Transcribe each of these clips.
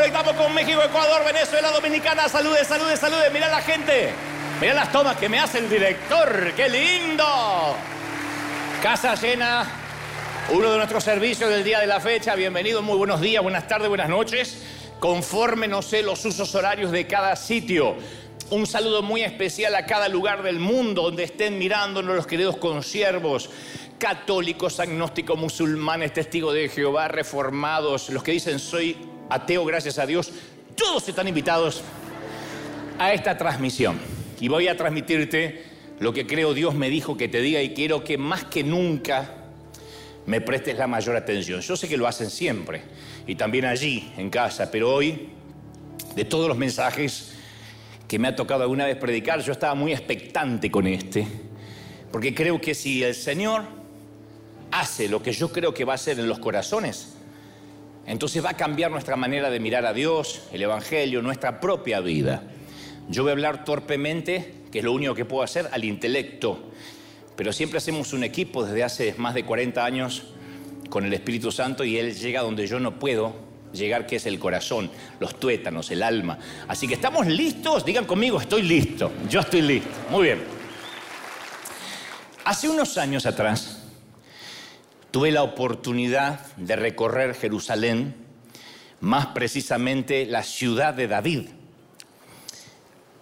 conectamos con México, Ecuador, Venezuela, Dominicana. Salude, salude, salude. Mira la gente. Mira las tomas que me hace el director. ¡Qué lindo! Casa llena. Uno de nuestros servicios del día de la fecha. Bienvenido, muy buenos días, buenas tardes, buenas noches conforme, no sé, los usos horarios de cada sitio. Un saludo muy especial a cada lugar del mundo donde estén mirándonos los queridos consiervos, católicos, agnósticos, musulmanes, testigos de Jehová, reformados, los que dicen soy ateo, gracias a Dios. Todos están invitados a esta transmisión. Y voy a transmitirte lo que creo Dios me dijo que te diga y quiero que más que nunca me prestes la mayor atención. Yo sé que lo hacen siempre y también allí, en casa, pero hoy, de todos los mensajes que me ha tocado alguna vez predicar, yo estaba muy expectante con este, porque creo que si el Señor hace lo que yo creo que va a hacer en los corazones, entonces va a cambiar nuestra manera de mirar a Dios, el Evangelio, nuestra propia vida. Yo voy a hablar torpemente, que es lo único que puedo hacer, al intelecto pero siempre hacemos un equipo desde hace más de 40 años con el Espíritu Santo y Él llega donde yo no puedo llegar, que es el corazón, los tuétanos, el alma. Así que estamos listos, digan conmigo, estoy listo, yo estoy listo. Muy bien. Hace unos años atrás tuve la oportunidad de recorrer Jerusalén, más precisamente la ciudad de David.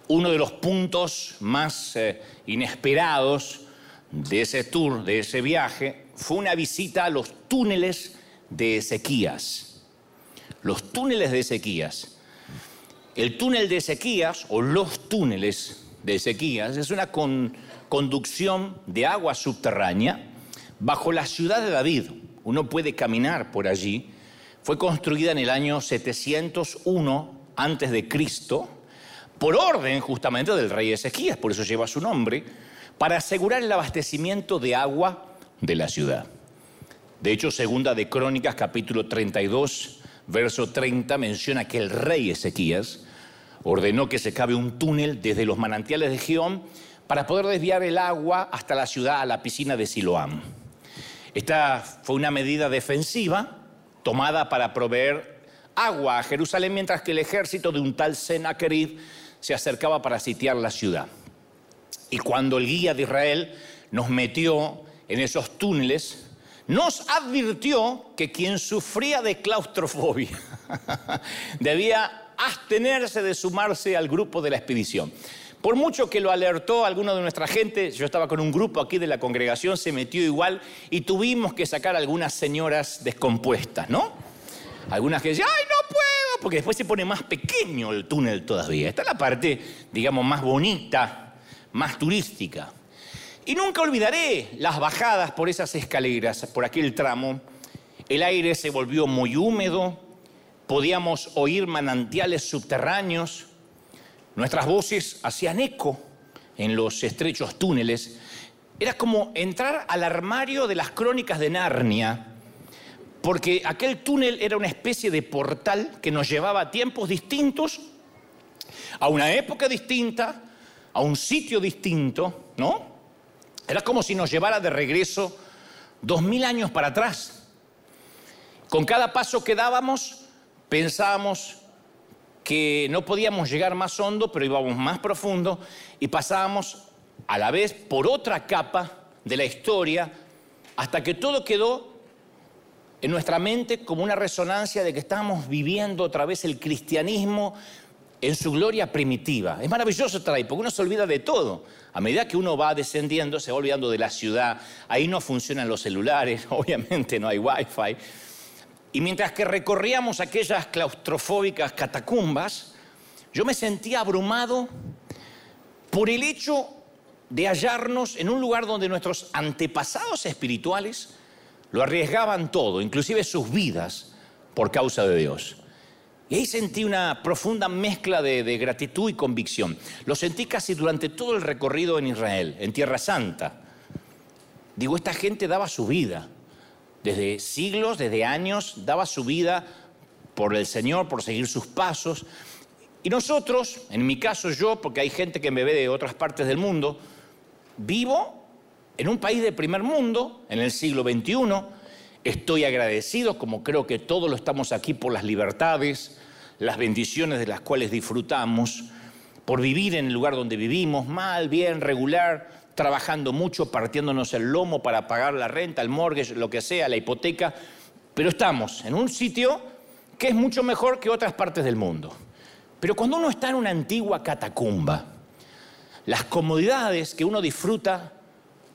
Uno de los puntos más eh, inesperados de ese tour, de ese viaje, fue una visita a los túneles de Ezequías. Los túneles de Ezequías. El túnel de Ezequías, o los túneles de Ezequías, es una conducción de agua subterránea bajo la ciudad de David. Uno puede caminar por allí. Fue construida en el año 701 antes de Cristo por orden justamente del rey Ezequías, por eso lleva su nombre para asegurar el abastecimiento de agua de la ciudad. De hecho, segunda de Crónicas, capítulo 32, verso 30, menciona que el rey Ezequías ordenó que se cabe un túnel desde los manantiales de Geón para poder desviar el agua hasta la ciudad, a la piscina de Siloam. Esta fue una medida defensiva tomada para proveer agua a Jerusalén mientras que el ejército de un tal Sennacherib se acercaba para sitiar la ciudad. Y cuando el guía de Israel nos metió en esos túneles, nos advirtió que quien sufría de claustrofobia debía abstenerse de sumarse al grupo de la expedición. Por mucho que lo alertó alguno de nuestra gente, yo estaba con un grupo aquí de la congregación, se metió igual y tuvimos que sacar algunas señoras descompuestas, ¿no? Algunas que decían, ¡ay, no puedo! Porque después se pone más pequeño el túnel todavía. Esta es la parte, digamos, más bonita más turística. Y nunca olvidaré las bajadas por esas escaleras, por aquel tramo. El aire se volvió muy húmedo, podíamos oír manantiales subterráneos, nuestras voces hacían eco en los estrechos túneles. Era como entrar al armario de las crónicas de Narnia, porque aquel túnel era una especie de portal que nos llevaba a tiempos distintos, a una época distinta, a un sitio distinto, ¿no? Era como si nos llevara de regreso dos mil años para atrás. Con cada paso que dábamos, pensábamos que no podíamos llegar más hondo, pero íbamos más profundo y pasábamos a la vez por otra capa de la historia hasta que todo quedó en nuestra mente como una resonancia de que estábamos viviendo otra vez el cristianismo en su gloria primitiva. Es maravilloso ahí, porque uno se olvida de todo. A medida que uno va descendiendo, se va olvidando de la ciudad. Ahí no funcionan los celulares, obviamente no hay wifi. Y mientras que recorríamos aquellas claustrofóbicas catacumbas, yo me sentía abrumado por el hecho de hallarnos en un lugar donde nuestros antepasados espirituales lo arriesgaban todo, inclusive sus vidas, por causa de Dios. Y ahí sentí una profunda mezcla de, gratitud y convicción. Lo sentí casi durante todo el recorrido en Israel, en Tierra Santa. Digo, esta gente daba su vida. Desde siglos, desde años, daba su vida por el Señor, por seguir sus pasos. Y nosotros, en mi caso yo, porque hay gente que me ve de otras partes del mundo, vivo en un país de primer mundo, en el siglo XXI. Estoy agradecido, como creo que todos lo estamos aquí, por las libertades, las bendiciones de las cuales disfrutamos, por vivir en el lugar donde vivimos, mal, bien, regular, trabajando mucho, partiéndonos el lomo para pagar la renta, el mortgage, lo que sea, la hipoteca, pero estamos en un sitio que es mucho mejor que otras partes del mundo. Pero cuando uno está en una antigua catacumba, las comodidades que uno disfruta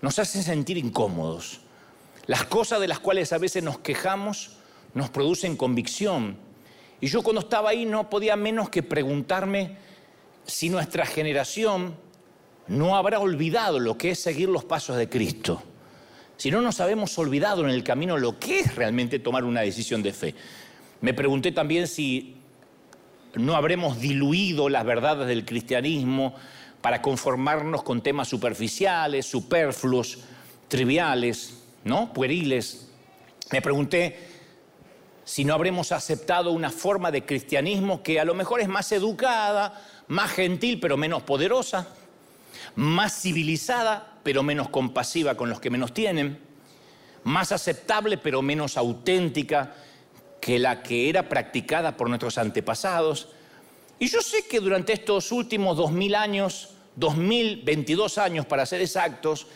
nos hacen sentir incómodos. Las cosas de las cuales a veces nos quejamos nos producen convicción. Y yo cuando estaba ahí no podía menos que preguntarme si nuestra generación no habrá olvidado lo que es seguir los pasos de Cristo. Si no nos habemos olvidado en el camino lo que es realmente tomar una decisión de fe. Me pregunté también si no habremos diluido las verdades del cristianismo para conformarnos con temas superficiales, superfluos, triviales, ¿no? Pueriles. Me pregunté si no habremos aceptado una forma de cristianismo que a lo mejor es más educada, más gentil, pero menos poderosa más civilizada, pero menos compasiva con los que menos tienen, más aceptable, pero menos auténtica que la que era practicada por nuestros antepasados. Y yo sé que durante estos últimos dos mil años, 2022 años para ser exactos,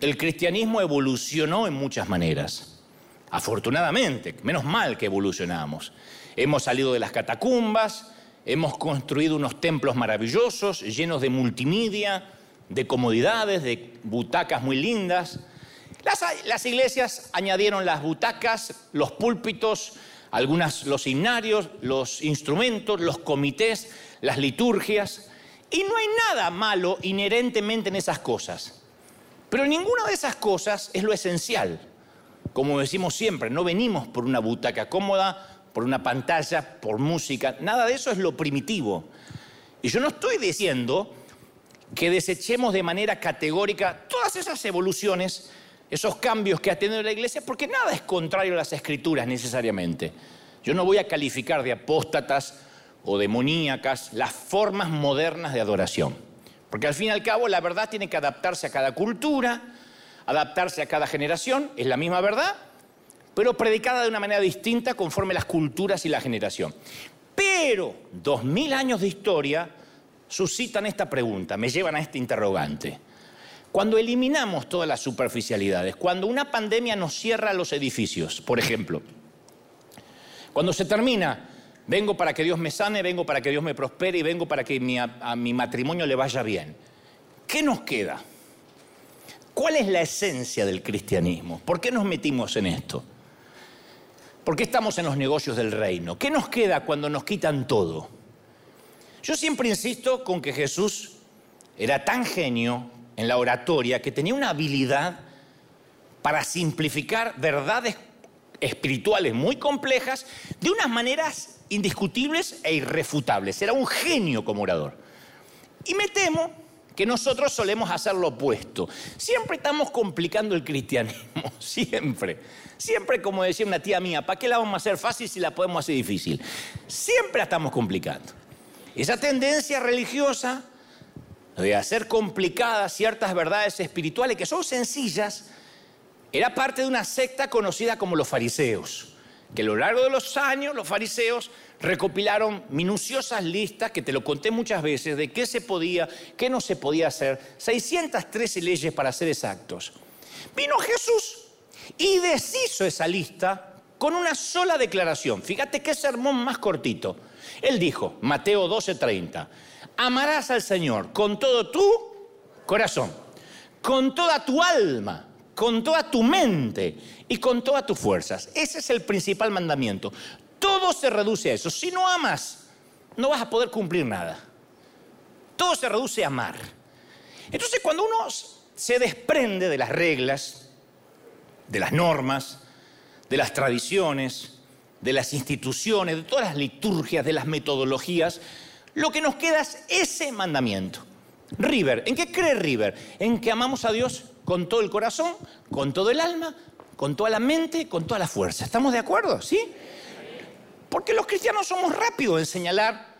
el cristianismo evolucionó en muchas maneras. Afortunadamente, menos mal que evolucionamos. Hemos salido de las catacumbas, hemos construido unos templos maravillosos, llenos de multimedia, de comodidades, de butacas muy lindas. Las, iglesias añadieron las butacas, los púlpitos, algunas, los himnarios, los instrumentos, los comités, las liturgias. Y no hay nada malo inherentemente en esas cosas. Pero ninguna de esas cosas es lo esencial. Como decimos siempre, no venimos por una butaca cómoda, por una pantalla, por música. Nada de eso es lo primitivo. Y yo no estoy diciendo que desechemos de manera categórica todas esas evoluciones, esos cambios que ha tenido la iglesia, porque nada es contrario a las escrituras necesariamente. Yo no voy a calificar de apóstatas o demoníacas las formas modernas de adoración, porque al fin y al cabo la verdad tiene que adaptarse a cada cultura, adaptarse a cada generación, es la misma verdad, pero predicada de una manera distinta conforme las culturas y la generación. Pero dos mil años de historia suscitan esta pregunta, me llevan a este interrogante. Cuando eliminamos todas las superficialidades, cuando una pandemia nos cierra los edificios, por ejemplo, cuando se termina, vengo para que Dios me sane, vengo para que Dios me prospere y vengo para que a mi matrimonio le vaya bien, ¿qué nos queda? ¿Cuál es la esencia del cristianismo? ¿Por qué nos metimos en esto? ¿Por qué estamos en los negocios del reino? ¿Qué nos queda cuando nos quitan todo? Yo siempre insisto con que Jesús era tan genio en la oratoria que tenía una habilidad para simplificar verdades espirituales muy complejas de unas maneras indiscutibles e irrefutables. Era un genio como orador. Y me temo que nosotros solemos hacer lo opuesto. Siempre estamos complicando el cristianismo, siempre. Siempre, como decía una tía mía, ¿para qué la vamos a hacer fácil si la podemos hacer difícil? Siempre la estamos complicando. Esa tendencia religiosa de hacer complicadas ciertas verdades espirituales que son sencillas, era parte de una secta conocida como los fariseos, que a lo largo de los años los fariseos recopilaron minuciosas listas, que te lo conté muchas veces, de qué se podía, qué no se podía hacer, 613 leyes para ser exactos. Vino Jesús y deshizo esa lista con una sola declaración. Fíjate qué sermón más cortito. Él dijo, Mateo 12:30, amarás al Señor con todo tu corazón, con toda tu alma, con toda tu mente y con todas tus fuerzas. Ese es el principal mandamiento. Todo se reduce a eso. Si no amas, no vas a poder cumplir nada. Todo se reduce a amar. Entonces cuando uno se desprende de las reglas, de las normas, de las tradiciones, de las instituciones, de todas las liturgias, de las metodologías, lo que nos queda es ese mandamiento. River, ¿en qué cree River? En que amamos a Dios con todo el corazón, con todo el alma, con toda la mente, con toda la fuerza. ¿Estamos de acuerdo? ¿Sí? Porque los cristianos somos rápidos en señalar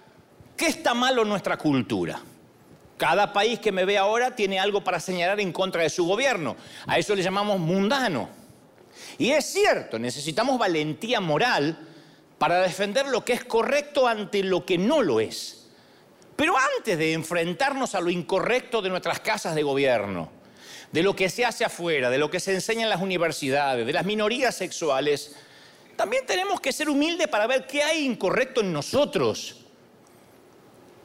qué está malo en nuestra cultura. Cada país que me ve ahora tiene algo para señalar en contra de su gobierno. A eso le llamamos mundano. Y es cierto, necesitamos valentía moral para defender lo que es correcto ante lo que no lo es. Pero antes de enfrentarnos a lo incorrecto de nuestras casas de gobierno, de lo que se hace afuera, de lo que se enseña en las universidades, de las minorías sexuales, también tenemos que ser humildes para ver qué hay incorrecto en nosotros.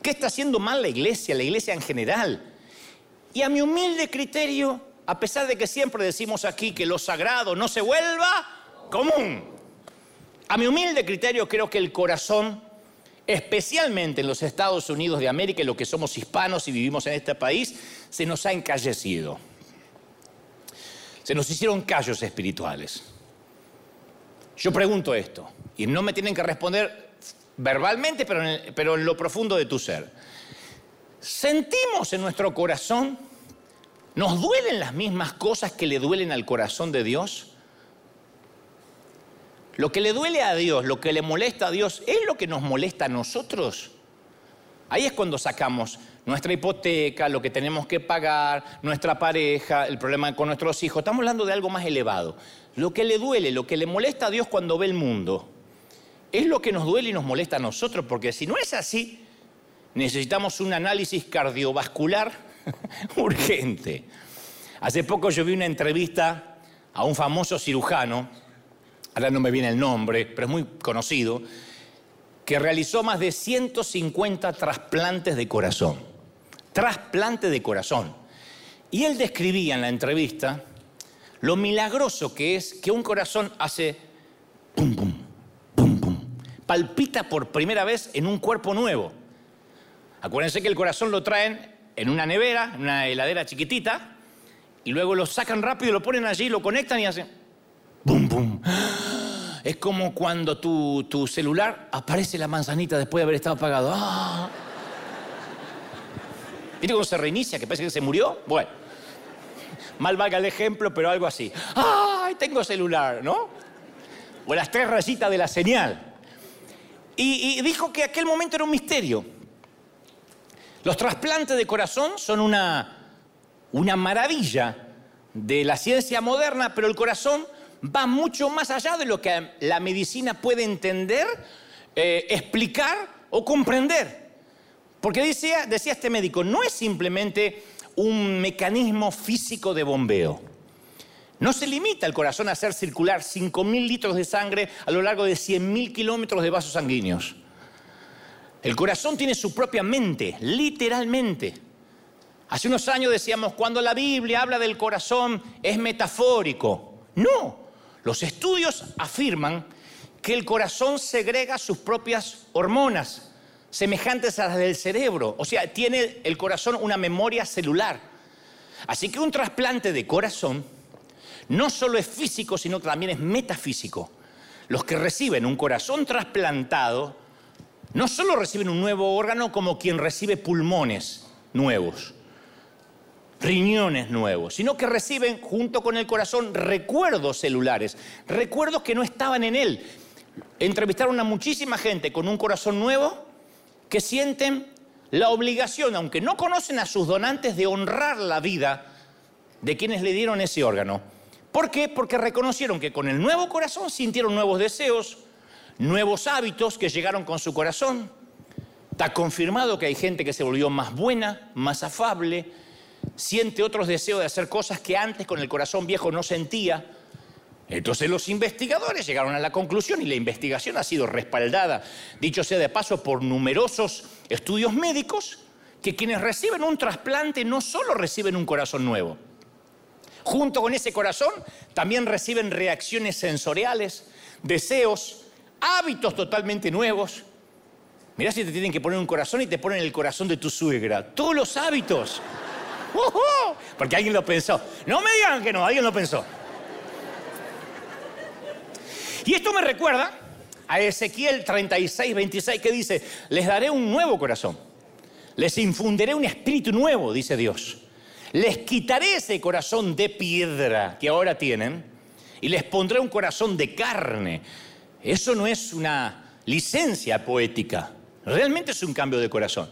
¿Qué está haciendo mal la iglesia, la iglesia en general? Y a mi humilde criterio, a pesar de que siempre decimos aquí que lo sagrado no se vuelva común, a mi humilde criterio creo que el corazón, especialmente en los Estados Unidos de América, y los que somos hispanos y vivimos en este país, se nos ha encallecido. Se nos hicieron callos espirituales. Yo pregunto esto, y no me tienen que responder verbalmente, pero en, pero en lo profundo de tu ser. ¿Sentimos en nuestro corazón, nos duelen las mismas cosas que le duelen al corazón de Dios? Lo que le duele a Dios, lo que le molesta a Dios, ¿es lo que nos molesta a nosotros? Ahí es cuando sacamos nuestra hipoteca, lo que tenemos que pagar, nuestra pareja, el problema con nuestros hijos. Estamos hablando de algo más elevado. Lo que le duele, lo que le molesta a Dios cuando ve el mundo es lo que nos duele y nos molesta a nosotros, porque si no es así, necesitamos un análisis cardiovascular urgente. Hace poco yo vi una entrevista a un famoso cirujano, ahora no me viene el nombre, pero es muy conocido, que realizó más de 150 trasplantes de corazón. Trasplante de corazón. Y él describía en la entrevista lo milagroso que es que un corazón hace pum, pum, palpita por primera vez en un cuerpo nuevo. Acuérdense que el corazón lo traen en una nevera, en una heladera chiquitita, y luego lo sacan rápido, lo ponen allí, lo conectan y hacen ¡bum, bum! Es como cuando tu, tu celular aparece la manzanita después de haber estado apagado. ¡Ah! ¿Viste cómo se reinicia? Que parece que se murió. Bueno, mal valga el ejemplo, pero algo así. ¡Ay, tengo celular! ¿No? O las tres rayitas de la señal. Y, dijo que aquel momento era un misterio. Los trasplantes de corazón son una, una maravilla de la ciencia moderna, pero el corazón va mucho más allá de lo que la medicina puede entender, eh, explicar o comprender. Porque decía, decía este médico, no es simplemente un mecanismo físico de bombeo. No se limita el corazón a hacer circular 5.000 litros de sangre a lo largo de 100.000 kilómetros de vasos sanguíneos. El corazón tiene su propia mente, literalmente. Hace unos años decíamos, cuando la Biblia habla del corazón es metafórico. No, los estudios afirman que el corazón segrega sus propias hormonas, semejantes a las del cerebro. O sea, tiene el corazón una memoria celular. Así que un trasplante de corazón no solo es físico, sino que también es metafísico. Los que reciben un corazón trasplantado no solo reciben un nuevo órgano como quien recibe pulmones nuevos, riñones nuevos, sino que reciben junto con el corazón recuerdos celulares, recuerdos que no estaban en él. Entrevistaron a muchísima gente con un corazón nuevo que sienten la obligación, aunque no conocen a sus donantes, de honrar la vida de quienes le dieron ese órgano. ¿Por qué? Porque reconocieron que con el nuevo corazón sintieron nuevos deseos, nuevos hábitos que llegaron con su corazón. Está confirmado que hay gente que se volvió más buena, más afable, siente otros deseos de hacer cosas que antes con el corazón viejo no sentía. Entonces los investigadores llegaron a la conclusión y la investigación ha sido respaldada, dicho sea de paso, por numerosos estudios médicos, que quienes reciben un trasplante no solo reciben un corazón nuevo, Junto con ese corazón también reciben reacciones sensoriales, deseos, hábitos totalmente nuevos. Mirá si te tienen que poner un corazón y te ponen el corazón de tu suegra. Todos los hábitos. Porque alguien lo pensó. No me digan que no, alguien lo pensó. Y esto me recuerda a Ezequiel 36, 26 que dice, les daré un nuevo corazón. Les infundiré un espíritu nuevo, dice Dios Les quitaré ese corazón de piedra que ahora tienen y les pondré un corazón de carne. Eso no es una licencia poética, realmente es un cambio de corazón.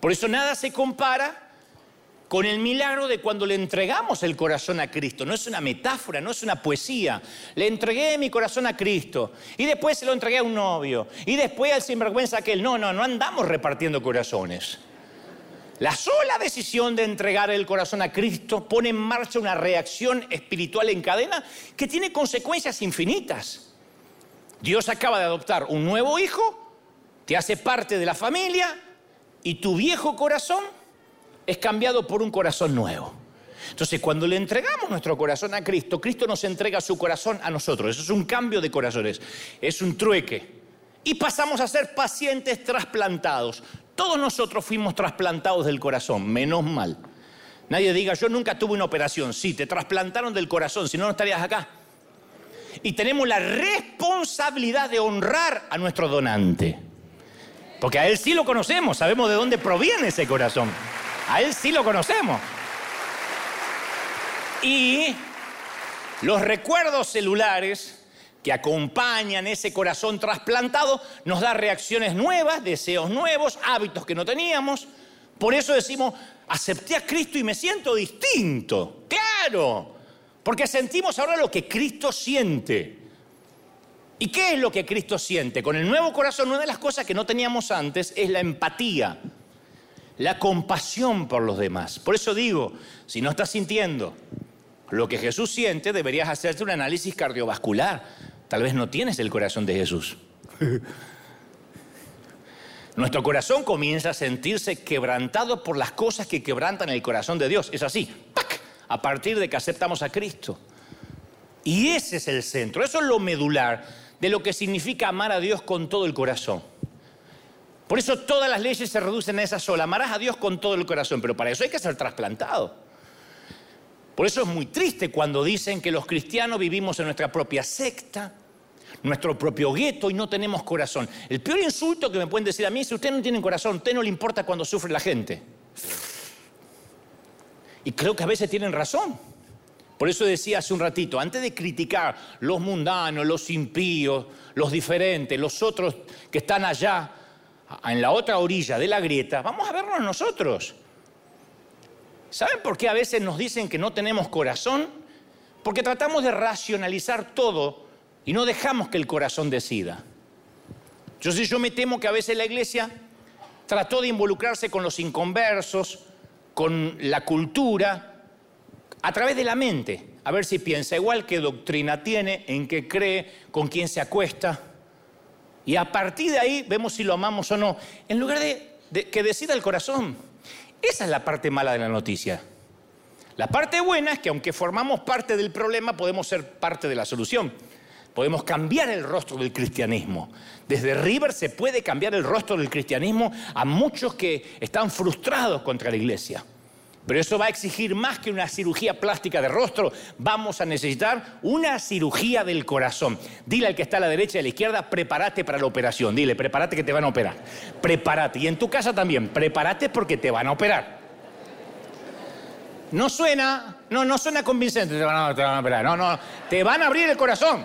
Por eso nada se compara con el milagro de cuando le entregamos el corazón a Cristo. No es una metáfora, no es una poesía. Le entregué mi corazón a Cristo y después se lo entregué a un novio y después al sinvergüenza aquel. No, no, no andamos repartiendo corazones. La sola decisión de entregar el corazón a Cristo pone en marcha una reacción espiritual en cadena que tiene consecuencias infinitas. Dios acaba de adoptar un nuevo hijo, te hace parte de la familia y tu viejo corazón es cambiado por un corazón nuevo. Entonces, cuando le entregamos nuestro corazón a Cristo, Cristo nos entrega su corazón a nosotros. Eso es un cambio de corazones, es un trueque. Y pasamos a ser pacientes trasplantados. Todos nosotros fuimos trasplantados del corazón, menos mal. Nadie diga, yo nunca tuve una operación. Sí, te trasplantaron del corazón, si no, no estarías acá. Y tenemos la responsabilidad de honrar a nuestro donante. Porque a él sí lo conocemos, sabemos de dónde proviene ese corazón. A él sí lo conocemos. Y los recuerdos celulares que acompañan ese corazón trasplantado, nos da reacciones nuevas, deseos nuevos, hábitos que no teníamos. Por eso decimos, acepté a Cristo y me siento distinto. Claro, porque sentimos ahora lo que Cristo siente. ¿Y qué es lo que Cristo siente? Con el nuevo corazón, una de las cosas que no teníamos antes es la empatía, la compasión por los demás. Por eso digo, si no estás sintiendo lo que Jesús siente, deberías hacerte un análisis cardiovascular Tal vez no tienes el corazón de Jesús. Nuestro corazón comienza a sentirse quebrantado por las cosas que quebrantan el corazón de Dios. Es así, a partir de que aceptamos a Cristo. Y ese es el centro, eso es lo medular de lo que significa amar a Dios con todo el corazón. Por eso todas las leyes se reducen a esa sola, amarás a Dios con todo el corazón, pero para eso hay que ser trasplantado. Por eso es muy triste cuando dicen que los cristianos vivimos en nuestra propia secta, nuestro propio gueto y no tenemos corazón. El peor insulto que me pueden decir a mí es si usted no tiene corazón, a usted no le importa cuando sufre la gente. Y creo que a veces tienen razón. Por eso decía hace un ratito, antes de criticar los mundanos, los impíos, los diferentes, los otros que están allá, en la otra orilla de la grieta, vamos a vernos nosotros. ¿Saben por qué a veces nos dicen que no tenemos corazón? Porque tratamos de racionalizar todo y no dejamos que el corazón decida. Yo sí, yo me temo que a veces la iglesia trató de involucrarse con los inconversos, con la cultura, a través de la mente, a ver si piensa igual, qué doctrina tiene, en qué cree, con quién se acuesta. Y a partir de ahí vemos si lo amamos o no, en lugar de, que decida el corazón. Esa es la parte mala de la noticia. La parte buena es que aunque formamos parte del problema, podemos ser parte de la solución. Podemos cambiar el rostro del cristianismo. Desde River se puede cambiar el rostro del cristianismo a muchos que están frustrados contra la iglesia. Pero eso va a exigir más que una cirugía plástica de rostro. Vamos a necesitar una cirugía del corazón. Dile al que está a la derecha y a la izquierda, prepárate para la operación. Dile, prepárate que te van a operar. Prepárate. Y en tu casa también, prepárate porque te van a operar. No suena, no, no suena convincente, te van a, te van a operar. No, no, te van a abrir el corazón.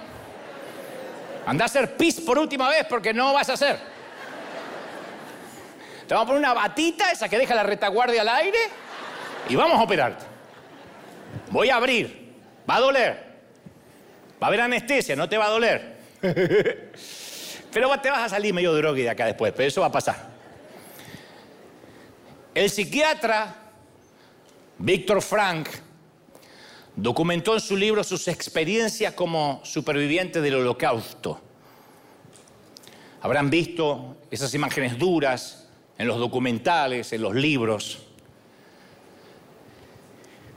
Anda a hacer pis por última vez porque no vas a hacer. Te vamos a poner una batita, esa que deja la retaguardia al aire, y vamos a operarte. Voy a abrir. Va a doler. Va a haber anestesia, no te va a doler. Pero te vas a salir medio droga de acá después, pero eso va a pasar. El psiquiatra Víctor Frank documentó en su libro sus experiencias como superviviente del holocausto. Habrán visto esas imágenes duras en los documentales, en los libros.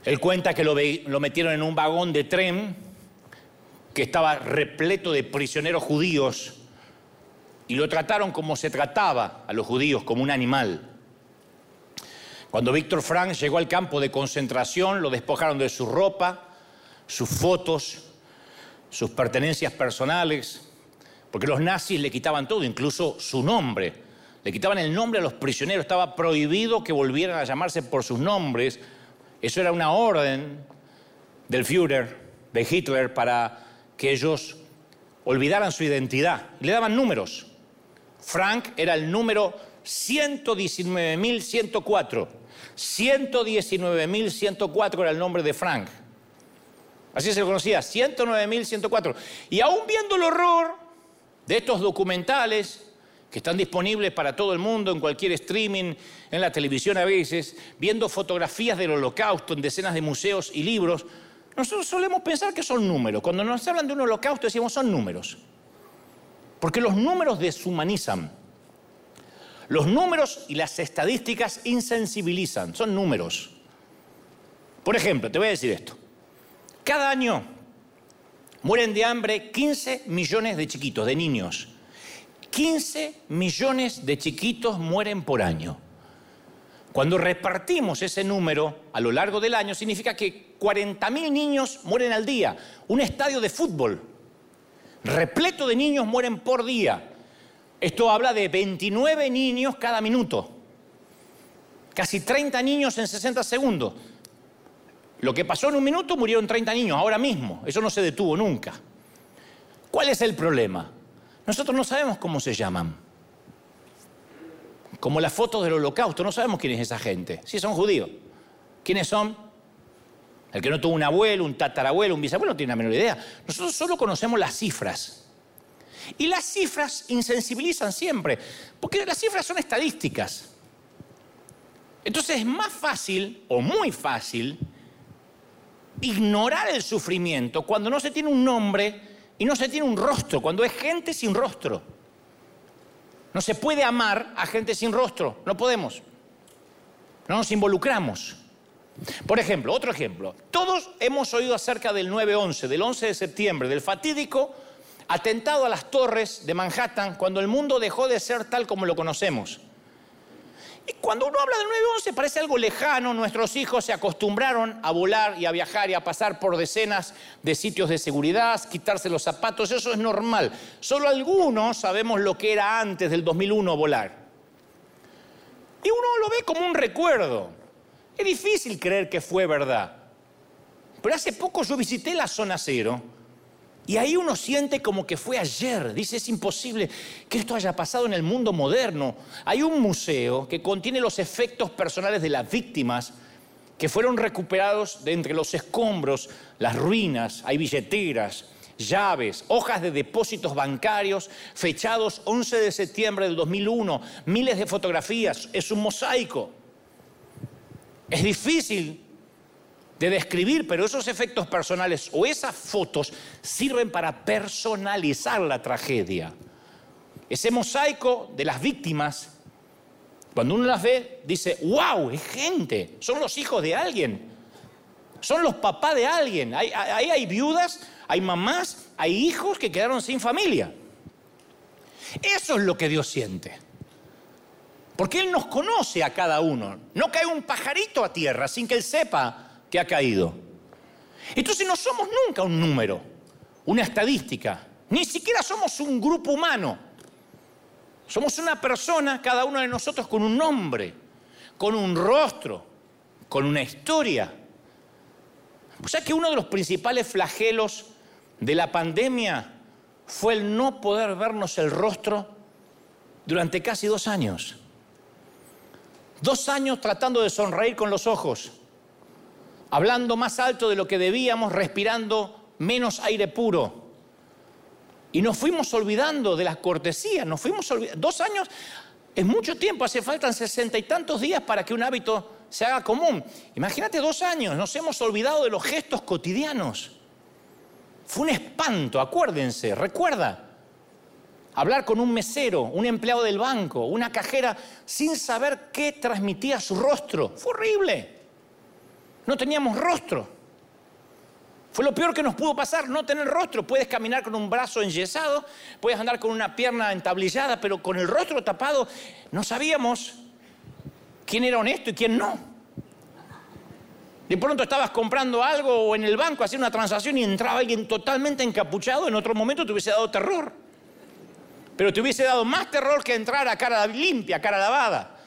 Él cuenta que lo, metieron en un vagón de tren que estaba repleto de prisioneros judíos y lo trataron como se trataba a los judíos, como un animal. Cuando Víctor Frank llegó al campo de concentración, lo despojaron de su ropa, sus fotos, sus pertenencias personales, porque los nazis le quitaban todo, incluso su nombre. Le quitaban el nombre a los prisioneros, estaba prohibido que volvieran a llamarse por sus nombres Eso era una orden del Führer, de Hitler, para que ellos olvidaran su identidad. Le daban números. Frank era el número 119.104. 119.104 era el nombre de Frank. Así se lo conocía, 109.104. Y aún viendo el horror de estos documentales que están disponibles para todo el mundo en cualquier streaming, en la televisión a veces, viendo fotografías del holocausto en decenas de museos y libros, nosotros solemos pensar que son números. Cuando nos hablan de un holocausto decimos son números. Porque los números deshumanizan. Los números y las estadísticas insensibilizan, son números. Por ejemplo, te voy a decir esto. Cada año mueren de hambre 15 millones de chiquitos, de niños. 15 millones de chiquitos mueren por año. Cuando repartimos ese número a lo largo del año, significa que 40.000 niños mueren al día. Un estadio de fútbol repleto de niños mueren por día. Esto habla de 29 niños cada minuto. Casi 30 niños en 60 segundos. Lo que pasó en un minuto murieron 30 niños, ahora mismo. Eso no se detuvo nunca. ¿Cuál es el problema? Nosotros no sabemos cómo se llaman. Como las fotos del holocausto, no sabemos quién es esa gente. Si son judíos. ¿Quiénes son? El que no tuvo un abuelo, un tatarabuelo, un bisabuelo, no tiene la menor idea. Nosotros solo conocemos las cifras. Y las cifras insensibilizan siempre, porque las cifras son estadísticas. Entonces es más fácil, o muy fácil, ignorar el sufrimiento cuando no se tiene un nombre y no se tiene un rostro, cuando es gente sin rostro. No se puede amar a gente sin rostro, no podemos. No nos involucramos. Por ejemplo, otro ejemplo. Todos hemos oído acerca del 9-11, del 11 de septiembre, del fatídico atentado a las torres de Manhattan cuando el mundo dejó de ser tal como lo conocemos. Cuando uno habla del 9-11 parece algo lejano, nuestros hijos se acostumbraron a volar y a viajar y a pasar por decenas de sitios de seguridad, quitarse los zapatos, eso es normal. Solo algunos sabemos lo que era antes del 2001 volar. Y uno lo ve como un recuerdo. Es difícil creer que fue verdad. Pero hace poco yo visité la zona cero y ahí uno siente como que fue ayer. Dice, es imposible que esto haya pasado en el mundo moderno. Hay un museo que contiene los efectos personales de las víctimas que fueron recuperados de entre los escombros, las ruinas, hay billeteras, llaves, hojas de depósitos bancarios fechados 11 de septiembre del 2001, miles de fotografías, es un mosaico. Es difícil de describir, pero esos efectos personales o esas fotos sirven para personalizar la tragedia. Ese mosaico de las víctimas, cuando uno las ve, dice, wow, es gente, son los hijos de alguien, son los papás de alguien. Ahí hay, hay viudas, hay mamás, hay hijos que quedaron sin familia. Eso es lo que Dios siente. Porque Él nos conoce a cada uno. No cae un pajarito a tierra sin que Él sepa que ha caído. Entonces no somos nunca un número, una estadística. Ni siquiera somos un grupo humano. Somos una persona, cada uno de nosotros, con un nombre, con un rostro, con una historia. O sea que uno de los principales flagelos de la pandemia fue el no poder vernos el rostro durante casi dos años. Dos años tratando de sonreír con los ojos, hablando más alto de lo que debíamos, respirando menos aire puro. Y nos fuimos olvidando de las cortesías, nos fuimos olvidando. Dos años es mucho tiempo, hace falta sesenta y tantos días para que un hábito se haga común. Imagínate dos años, nos hemos olvidado de los gestos cotidianos. Fue un espanto, acuérdense, recuerda hablar con un mesero, un empleado del banco, una cajera, sin saber qué transmitía su rostro. Fue horrible. No teníamos rostro. Fue lo peor que nos pudo pasar, no tener rostro. Puedes caminar con un brazo enyesado, puedes andar con una pierna entablillada, pero con el rostro tapado no sabíamos quién era honesto y quién no. De pronto estabas comprando algo o en el banco haciendo una transacción y entraba alguien totalmente encapuchado, en otro momento te hubiese dado terror. Pero te hubiese dado más terror que entrar a cara limpia, cara lavada.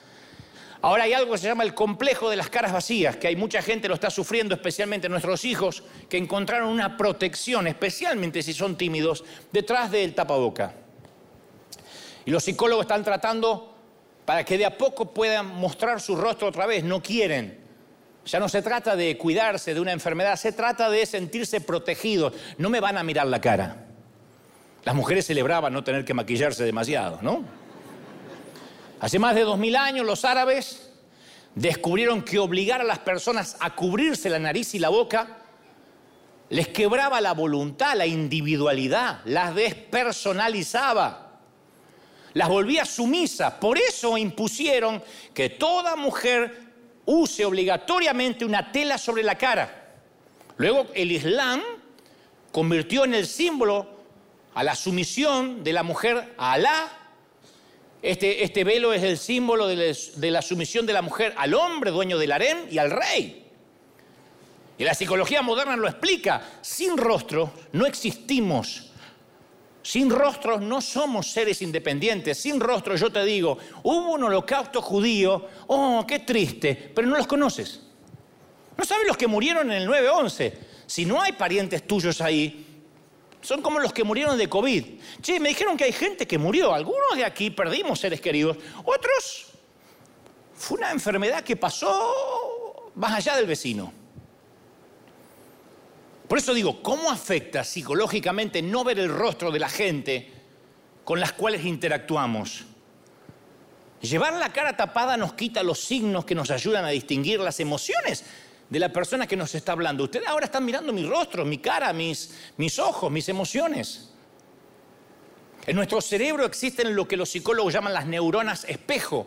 Ahora hay algo que se llama el complejo de las caras vacías, que hay mucha gente lo está sufriendo, especialmente nuestros hijos, que encontraron una protección, especialmente si son tímidos, detrás del tapaboca. Y los psicólogos están tratando para que de a poco puedan mostrar su rostro otra vez, no quieren. Ya no se trata de cuidarse de una enfermedad, se trata de sentirse protegidos. No me van a mirar la cara. Las mujeres celebraban no tener que maquillarse demasiado, ¿no? Hace más de dos mil años los árabes descubrieron que obligar a las personas a cubrirse la nariz y la boca les quebraba la voluntad, la individualidad, las despersonalizaba, las volvía sumisas. Por eso impusieron que toda mujer use obligatoriamente una tela sobre la cara. Luego el Islam convirtió en el símbolo a la sumisión de la mujer a Alá este, este, velo es el símbolo de, la sumisión de la mujer al hombre, dueño del harén, y al rey. Y la psicología moderna lo explica. Sin rostro no existimos. Sin rostros no somos seres independientes. Sin rostro, yo te digo, hubo un holocausto judío, oh, qué triste, pero no los conoces. No sabes los que murieron en el 9-11. Si no hay parientes tuyos ahí, son como los que murieron de COVID. Che, me dijeron que hay gente que murió. Algunos de aquí perdimos seres queridos. Otros fue una enfermedad que pasó más allá del vecino. Por eso digo, ¿cómo afecta psicológicamente no ver el rostro de la gente con las cuales interactuamos? Llevar la cara tapada nos quita los signos que nos ayudan a distinguir las emociones de la persona que nos está hablando. Ustedes ahora están mirando mi rostro, mi cara, mis, mis ojos, mis emociones. En nuestro cerebro existen lo que los psicólogos llaman las neuronas espejo,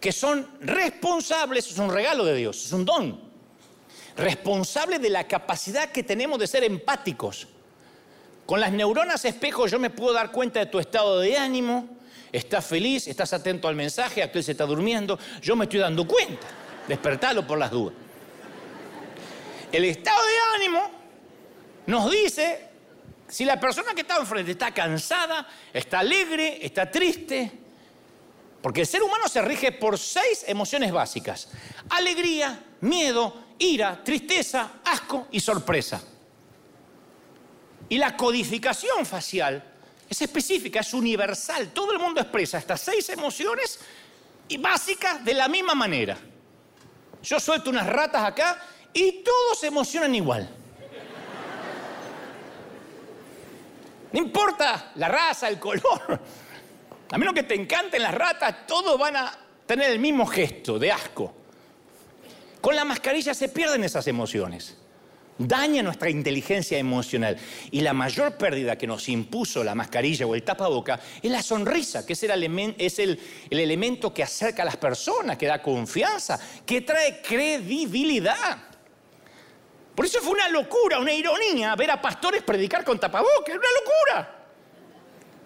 que son responsables, es un regalo de Dios, es un don, responsable de la capacidad que tenemos de ser empáticos. Con las neuronas espejo yo me puedo dar cuenta de tu estado de ánimo, estás feliz, estás atento al mensaje, aquel se está durmiendo, yo me estoy dando cuenta, despertalo por las dudas. El estado de ánimo nos dice si la persona que está enfrente está cansada, está alegre, está triste. Porque el ser humano se rige por seis emociones básicas. Alegría, miedo, ira, tristeza, asco y sorpresa. Y la codificación facial es específica, es universal. Todo el mundo expresa estas seis emociones y básicas de la misma manera. Yo suelto unas ratas acá y todos se emocionan igual. No importa la raza, el color. A menos que te encanten las ratas, todos van a tener el mismo gesto de asco. Con la mascarilla se pierden esas emociones. Daña nuestra inteligencia emocional. Y la mayor pérdida que nos impuso la mascarilla o el tapaboca es la sonrisa, que es, el, es el elemento que acerca a las personas, que da confianza, que trae credibilidad. Por eso fue una locura, una ironía ver a pastores predicar con tapabocas, una locura.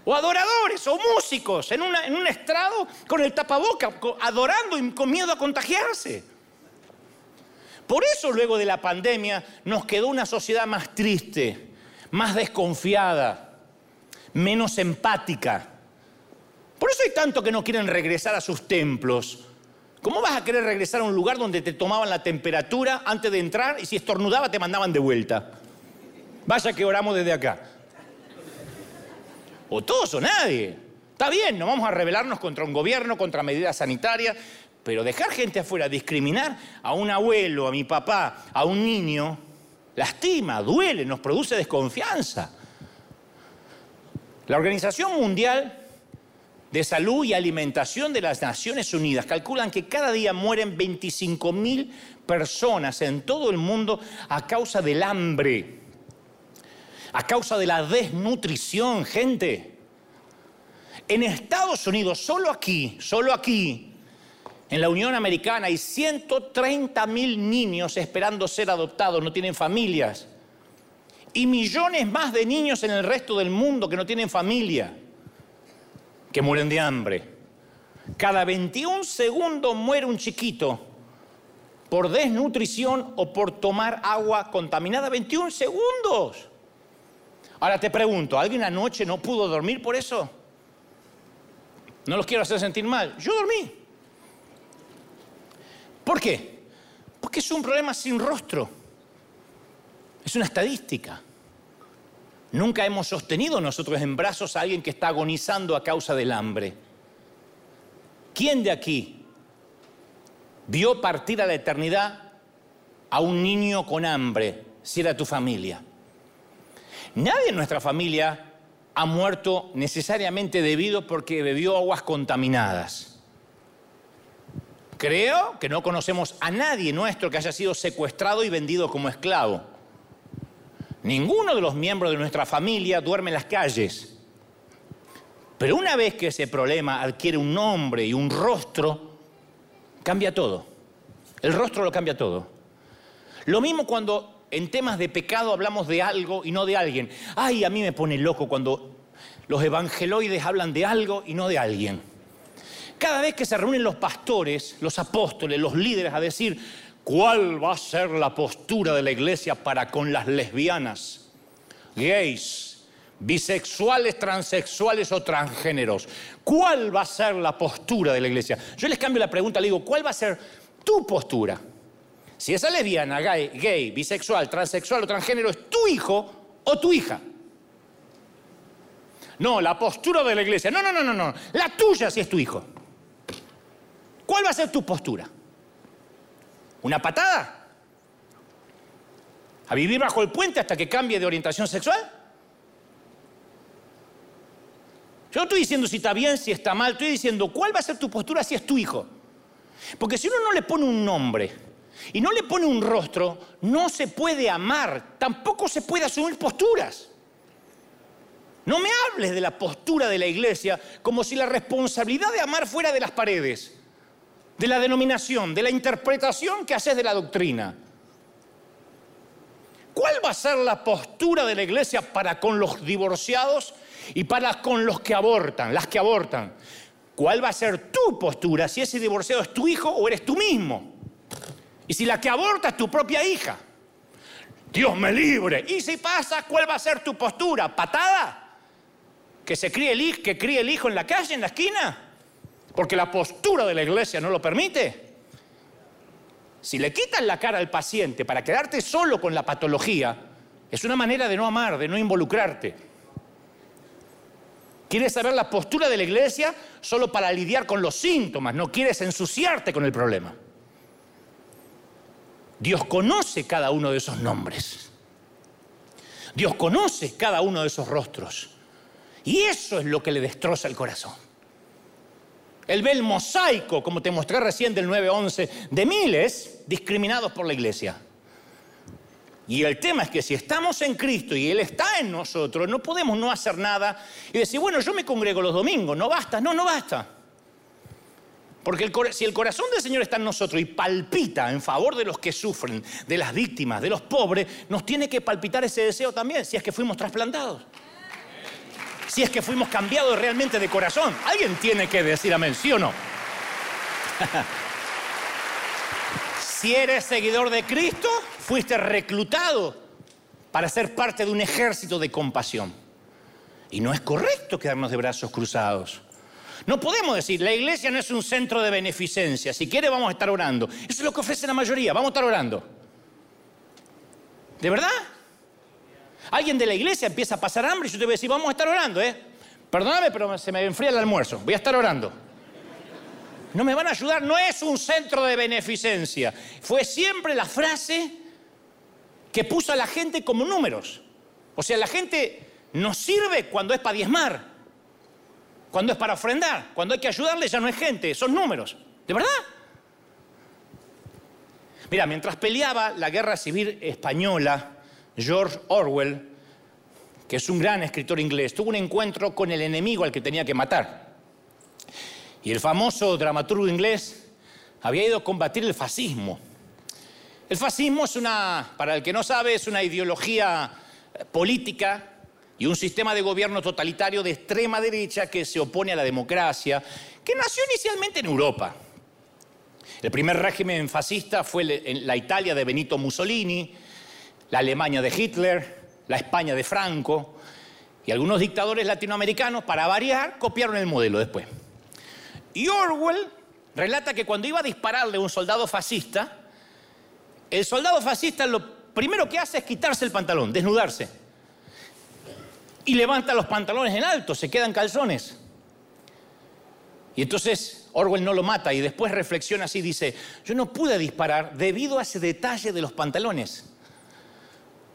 O adoradores, o músicos en, en un estrado con el tapaboca, adorando y con miedo a contagiarse. Por eso luego de la pandemia nos quedó una sociedad más triste, más desconfiada, menos empática. Por eso hay tanto que no quieren regresar a sus templos, ¿Cómo vas a querer regresar a un lugar donde te tomaban la temperatura antes de entrar y si estornudaba te mandaban de vuelta? Vaya que oramos desde acá. O todos o nadie. Está bien, no vamos a rebelarnos contra un gobierno, contra medidas sanitarias, pero dejar gente afuera, discriminar a un abuelo, a mi papá, a un niño, lastima, duele, nos produce desconfianza. La Organización Mundial de Salud y Alimentación de las Naciones Unidas calculan que cada día mueren 25 mil personas en todo el mundo a causa del hambre, a causa de la desnutrición, gente. En Estados Unidos, solo aquí, solo aquí, en la Unión Americana hay 130 mil niños esperando ser adoptados, no tienen familias. Y millones más de niños en el resto del mundo que no tienen familia que mueren de hambre. Cada 21 segundos muere un chiquito por desnutrición o por tomar agua contaminada. 21 segundos. Ahora te pregunto, ¿alguien anoche no pudo dormir por eso? No los quiero hacer sentir mal. Yo dormí. ¿Por qué? Porque es un problema sin rostro. Es una estadística. Nunca hemos sostenido nosotros en brazos a alguien que está agonizando a causa del hambre. ¿Quién de aquí vio partir a la eternidad a un niño con hambre, si era tu familia? Nadie en nuestra familia ha muerto necesariamente debido porque bebió aguas contaminadas. Creo que no conocemos a nadie nuestro que haya sido secuestrado y vendido como esclavo. Ninguno de los miembros de nuestra familia duerme en las calles. Pero una vez que ese problema adquiere un nombre y un rostro, cambia todo. El rostro lo cambia todo. Lo mismo cuando en temas de pecado hablamos de algo y no de alguien. Ay, a mí me pone loco cuando los evangeloides hablan de algo y no de alguien. Cada vez que se reúnen los pastores, los apóstoles, los líderes a decir, ¿cuál va a ser la postura de la iglesia para con las lesbianas, gays, bisexuales, transexuales o transgéneros? ¿Cuál va a ser la postura de la iglesia? Yo les cambio la pregunta, le digo, ¿cuál va a ser tu postura? Si esa lesbiana, gay, gay, bisexual, transexual o transgénero es tu hijo o tu hija. No, la postura de la iglesia. No, no, no, no, no. La tuya si es tu hijo. ¿Cuál va a ser tu postura? ¿Una patada? ¿A vivir bajo el puente hasta que cambie de orientación sexual? Yo no estoy diciendo si está bien, si está mal, estoy diciendo cuál va a ser tu postura si es tu hijo. Porque si uno no le pone un nombre y no le pone un rostro, no se puede amar, tampoco se puede asumir posturas. No me hables de la postura de la iglesia como si la responsabilidad de amar fuera de las paredes, de la denominación, de la interpretación que haces de la doctrina. ¿Cuál va a ser la postura de la iglesia para con los divorciados y para con los que abortan, las que abortan? ¿Cuál va a ser tu postura si ese divorciado es tu hijo o eres tú mismo? Y si la que aborta es tu propia hija. Dios me libre. ¿Y si pasa, cuál va a ser tu postura? ¿Patada? ¿Que se críe el hijo, que críe el hijo en la calle, en la esquina? Porque la postura de la iglesia no lo permite. Si le quitas la cara al paciente para quedarte solo con la patología, es una manera de no amar, de no involucrarte. Quieres saber la postura de la iglesia solo para lidiar con los síntomas, no quieres ensuciarte con el problema. Dios conoce cada uno de esos nombres. Dios conoce cada uno de esos rostros. Y eso es lo que le destroza el corazón. Él ve el mosaico, como te mostré recién del 9-11, de miles discriminados por la iglesia. Y el tema es que si estamos en Cristo y Él está en nosotros, no podemos no hacer nada y decir, bueno, yo me congrego los domingos, no basta, no, no basta. Porque si el corazón del Señor está en nosotros y palpita en favor de los que sufren, de las víctimas, de los pobres, nos tiene que palpitar ese deseo también, si es que fuimos trasplantados. Si es que fuimos cambiados realmente de corazón. Alguien tiene que decir amén, ¿sí o no? si eres seguidor de Cristo, fuiste reclutado para ser parte de un ejército de compasión. Y no es correcto quedarnos de brazos cruzados. No podemos decir, la iglesia no es un centro de beneficencia. Si quiere, vamos a estar orando. Eso es lo que ofrece la mayoría. Vamos a estar orando. ¿De verdad? Alguien de la iglesia empieza a pasar hambre y yo te voy a decir, vamos a estar orando, ¿eh? Perdóname, pero se me enfría el almuerzo. Voy a estar orando. No me van a ayudar. No es un centro de beneficencia. Fue siempre la frase que puso a la gente como números. O sea, la gente nos sirve cuando es para diezmar. Cuando es para ofrendar, cuando hay que ayudarle ya no es gente, son números. ¿De verdad? Mira, mientras peleaba la guerra civil española, George Orwell, que es un gran escritor inglés, tuvo un encuentro con el enemigo al que tenía que matar. Y el famoso dramaturgo inglés había ido a combatir el fascismo. El fascismo es una, para el que no sabe, es una ideología política y un sistema de gobierno totalitario de extrema derecha que se opone a la democracia, que nació inicialmente en Europa. El primer régimen fascista fue la Italia de Benito Mussolini, la Alemania de Hitler, la España de Franco, y algunos dictadores latinoamericanos, para variar, copiaron el modelo después. Y Orwell relata que cuando iba a dispararle a un soldado fascista, el soldado fascista lo primero que hace es quitarse el pantalón, desnudarse. Y levanta los pantalones en alto, se quedan calzones. Y entonces Orwell no lo mata y después reflexiona así, dice, yo no pude disparar debido a ese detalle de los pantalones.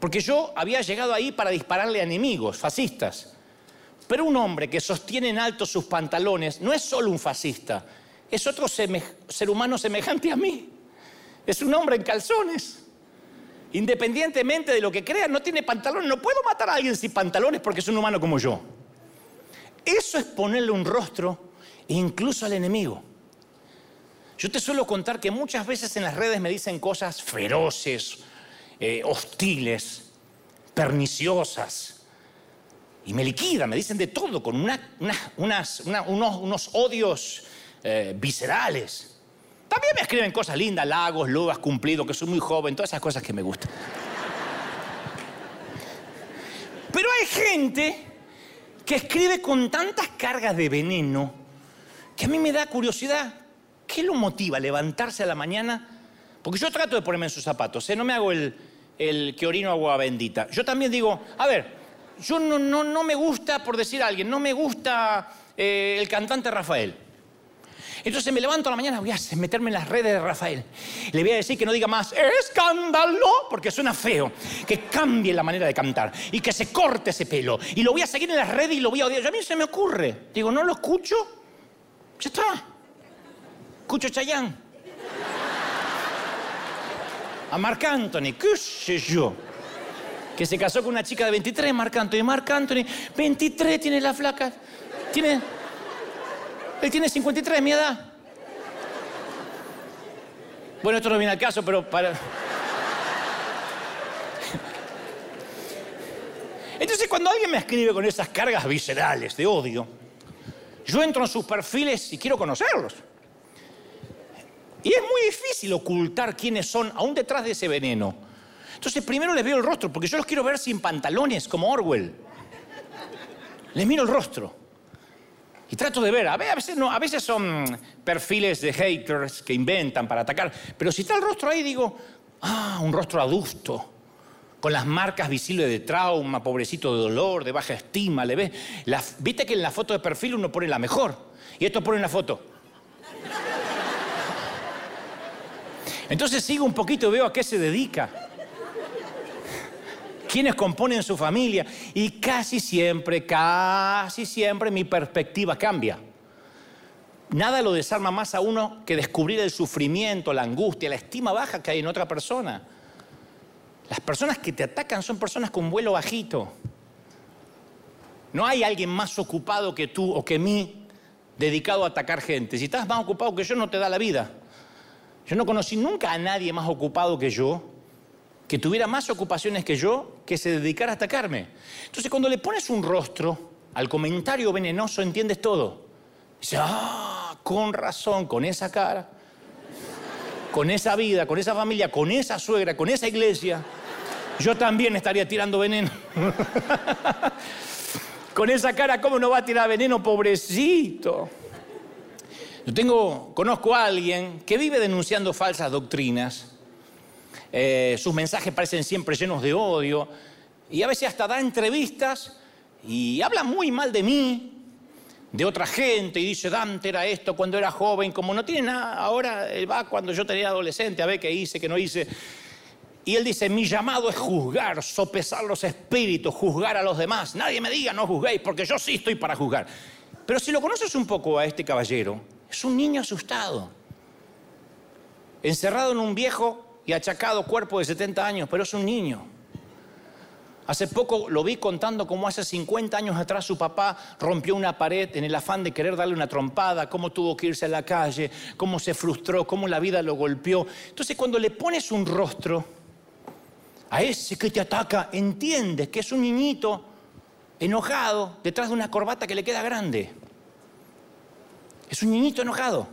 Porque yo había llegado ahí para dispararle a enemigos, fascistas. Pero un hombre que sostiene en alto sus pantalones no es solo un fascista, es otro ser humano semejante a mí. Es un hombre en calzones. Independientemente de lo que crea, no tiene pantalones. No puedo matar a alguien sin pantalones porque es un humano como yo. Eso es ponerle un rostro incluso al enemigo. Yo te suelo contar que muchas veces en las redes me dicen cosas feroces, eh, hostiles, perniciosas. Y me liquidan, me dicen de todo, con unos, odios eh, viscerales. También me escriben cosas lindas, lagos, lo has cumplido, que soy muy joven, todas esas cosas que me gustan. Pero hay gente que escribe con tantas cargas de veneno que a mí me da curiosidad. ¿Qué lo motiva a levantarse a la mañana? Porque yo trato de ponerme en sus zapatos, ¿eh? no me hago el, el que orino agua bendita. Yo también digo, a ver, yo no, no, no me gusta, por decir a alguien, no me gusta eh, el cantante Rafael. Entonces me levanto a la mañana, voy a meterme en las redes de Rafael. Le voy a decir que no diga más escándalo, porque suena feo. Que cambie la manera de cantar y que se corte ese pelo. Y lo voy a seguir en las redes y lo voy a odiar. a mí se me ocurre. Digo, no lo escucho, ya está. Escucho Chayán. A Marc Anthony, qué sé yo. Que se casó con una chica de 23, Marc Anthony. Marc Anthony, 23 tiene la flaca. Tiene. Él tiene 53, mi edad. Bueno, esto no viene al caso, pero para. Entonces, cuando alguien me escribe con esas cargas viscerales de odio, yo entro en sus perfiles y quiero conocerlos. Y es muy difícil ocultar quiénes son, aún detrás de ese veneno. Entonces primero les veo el rostro, porque yo los quiero ver sin pantalones, como Orwell. Les miro el rostro. Y trato de ver, a veces, no, a veces son perfiles de haters que inventan para atacar, pero si está el rostro ahí, digo, ah, un rostro adusto, con las marcas visibles de trauma, pobrecito de dolor, de baja estima, ¿le ves? Viste que en la foto de perfil uno pone la mejor, y esto pone la foto. Entonces sigo un poquito y veo a qué se dedica. Quiénes componen su familia. Y casi siempre, casi siempre mi perspectiva cambia. Nada lo desarma más a uno que descubrir el sufrimiento, la angustia, la estima baja que hay en otra persona. Las personas que te atacan son personas con vuelo bajito. No hay alguien más ocupado que tú o que mí dedicado a atacar gente. Si estás más ocupado que yo, no te da la vida. Yo no conocí nunca a nadie más ocupado que yo, que tuviera más ocupaciones que yo, que se dedicara a atacarme. Entonces, cuando le pones un rostro al comentario venenoso, entiendes todo. Dice, ah, con razón, con esa cara, con esa vida, con esa familia, con esa suegra, con esa iglesia yo también estaría tirando veneno. Con esa cara, ¿cómo no va a tirar veneno, pobrecito? Yo tengo, conozco a alguien que vive denunciando falsas doctrinas. Eh, sus mensajes parecen siempre llenos de odio. Y a veces hasta da entrevistas y habla muy mal de mí, de otra gente, y dice, Dante era esto cuando era joven, como no tiene nada, ahora él va cuando yo tenía adolescente, a ver qué hice, qué no hice. Y él dice, mi llamado es juzgar, sopesar los espíritus, juzgar a los demás. Nadie me diga no juzguéis, porque yo sí estoy para juzgar. Pero si lo conoces un poco a este caballero, es un niño asustado, encerrado en un viejo y achacado cuerpo de 70 años, pero es un niño. Hace poco lo vi contando cómo hace 50 años atrás su papá rompió una pared en el afán de querer darle una trompada, cómo tuvo que irse a la calle, cómo se frustró, cómo la vida lo golpeó. Entonces cuando le pones un rostro, a ese que te ataca, entiendes que es un niñito enojado detrás de una corbata que le queda grande. Es un niñito enojado.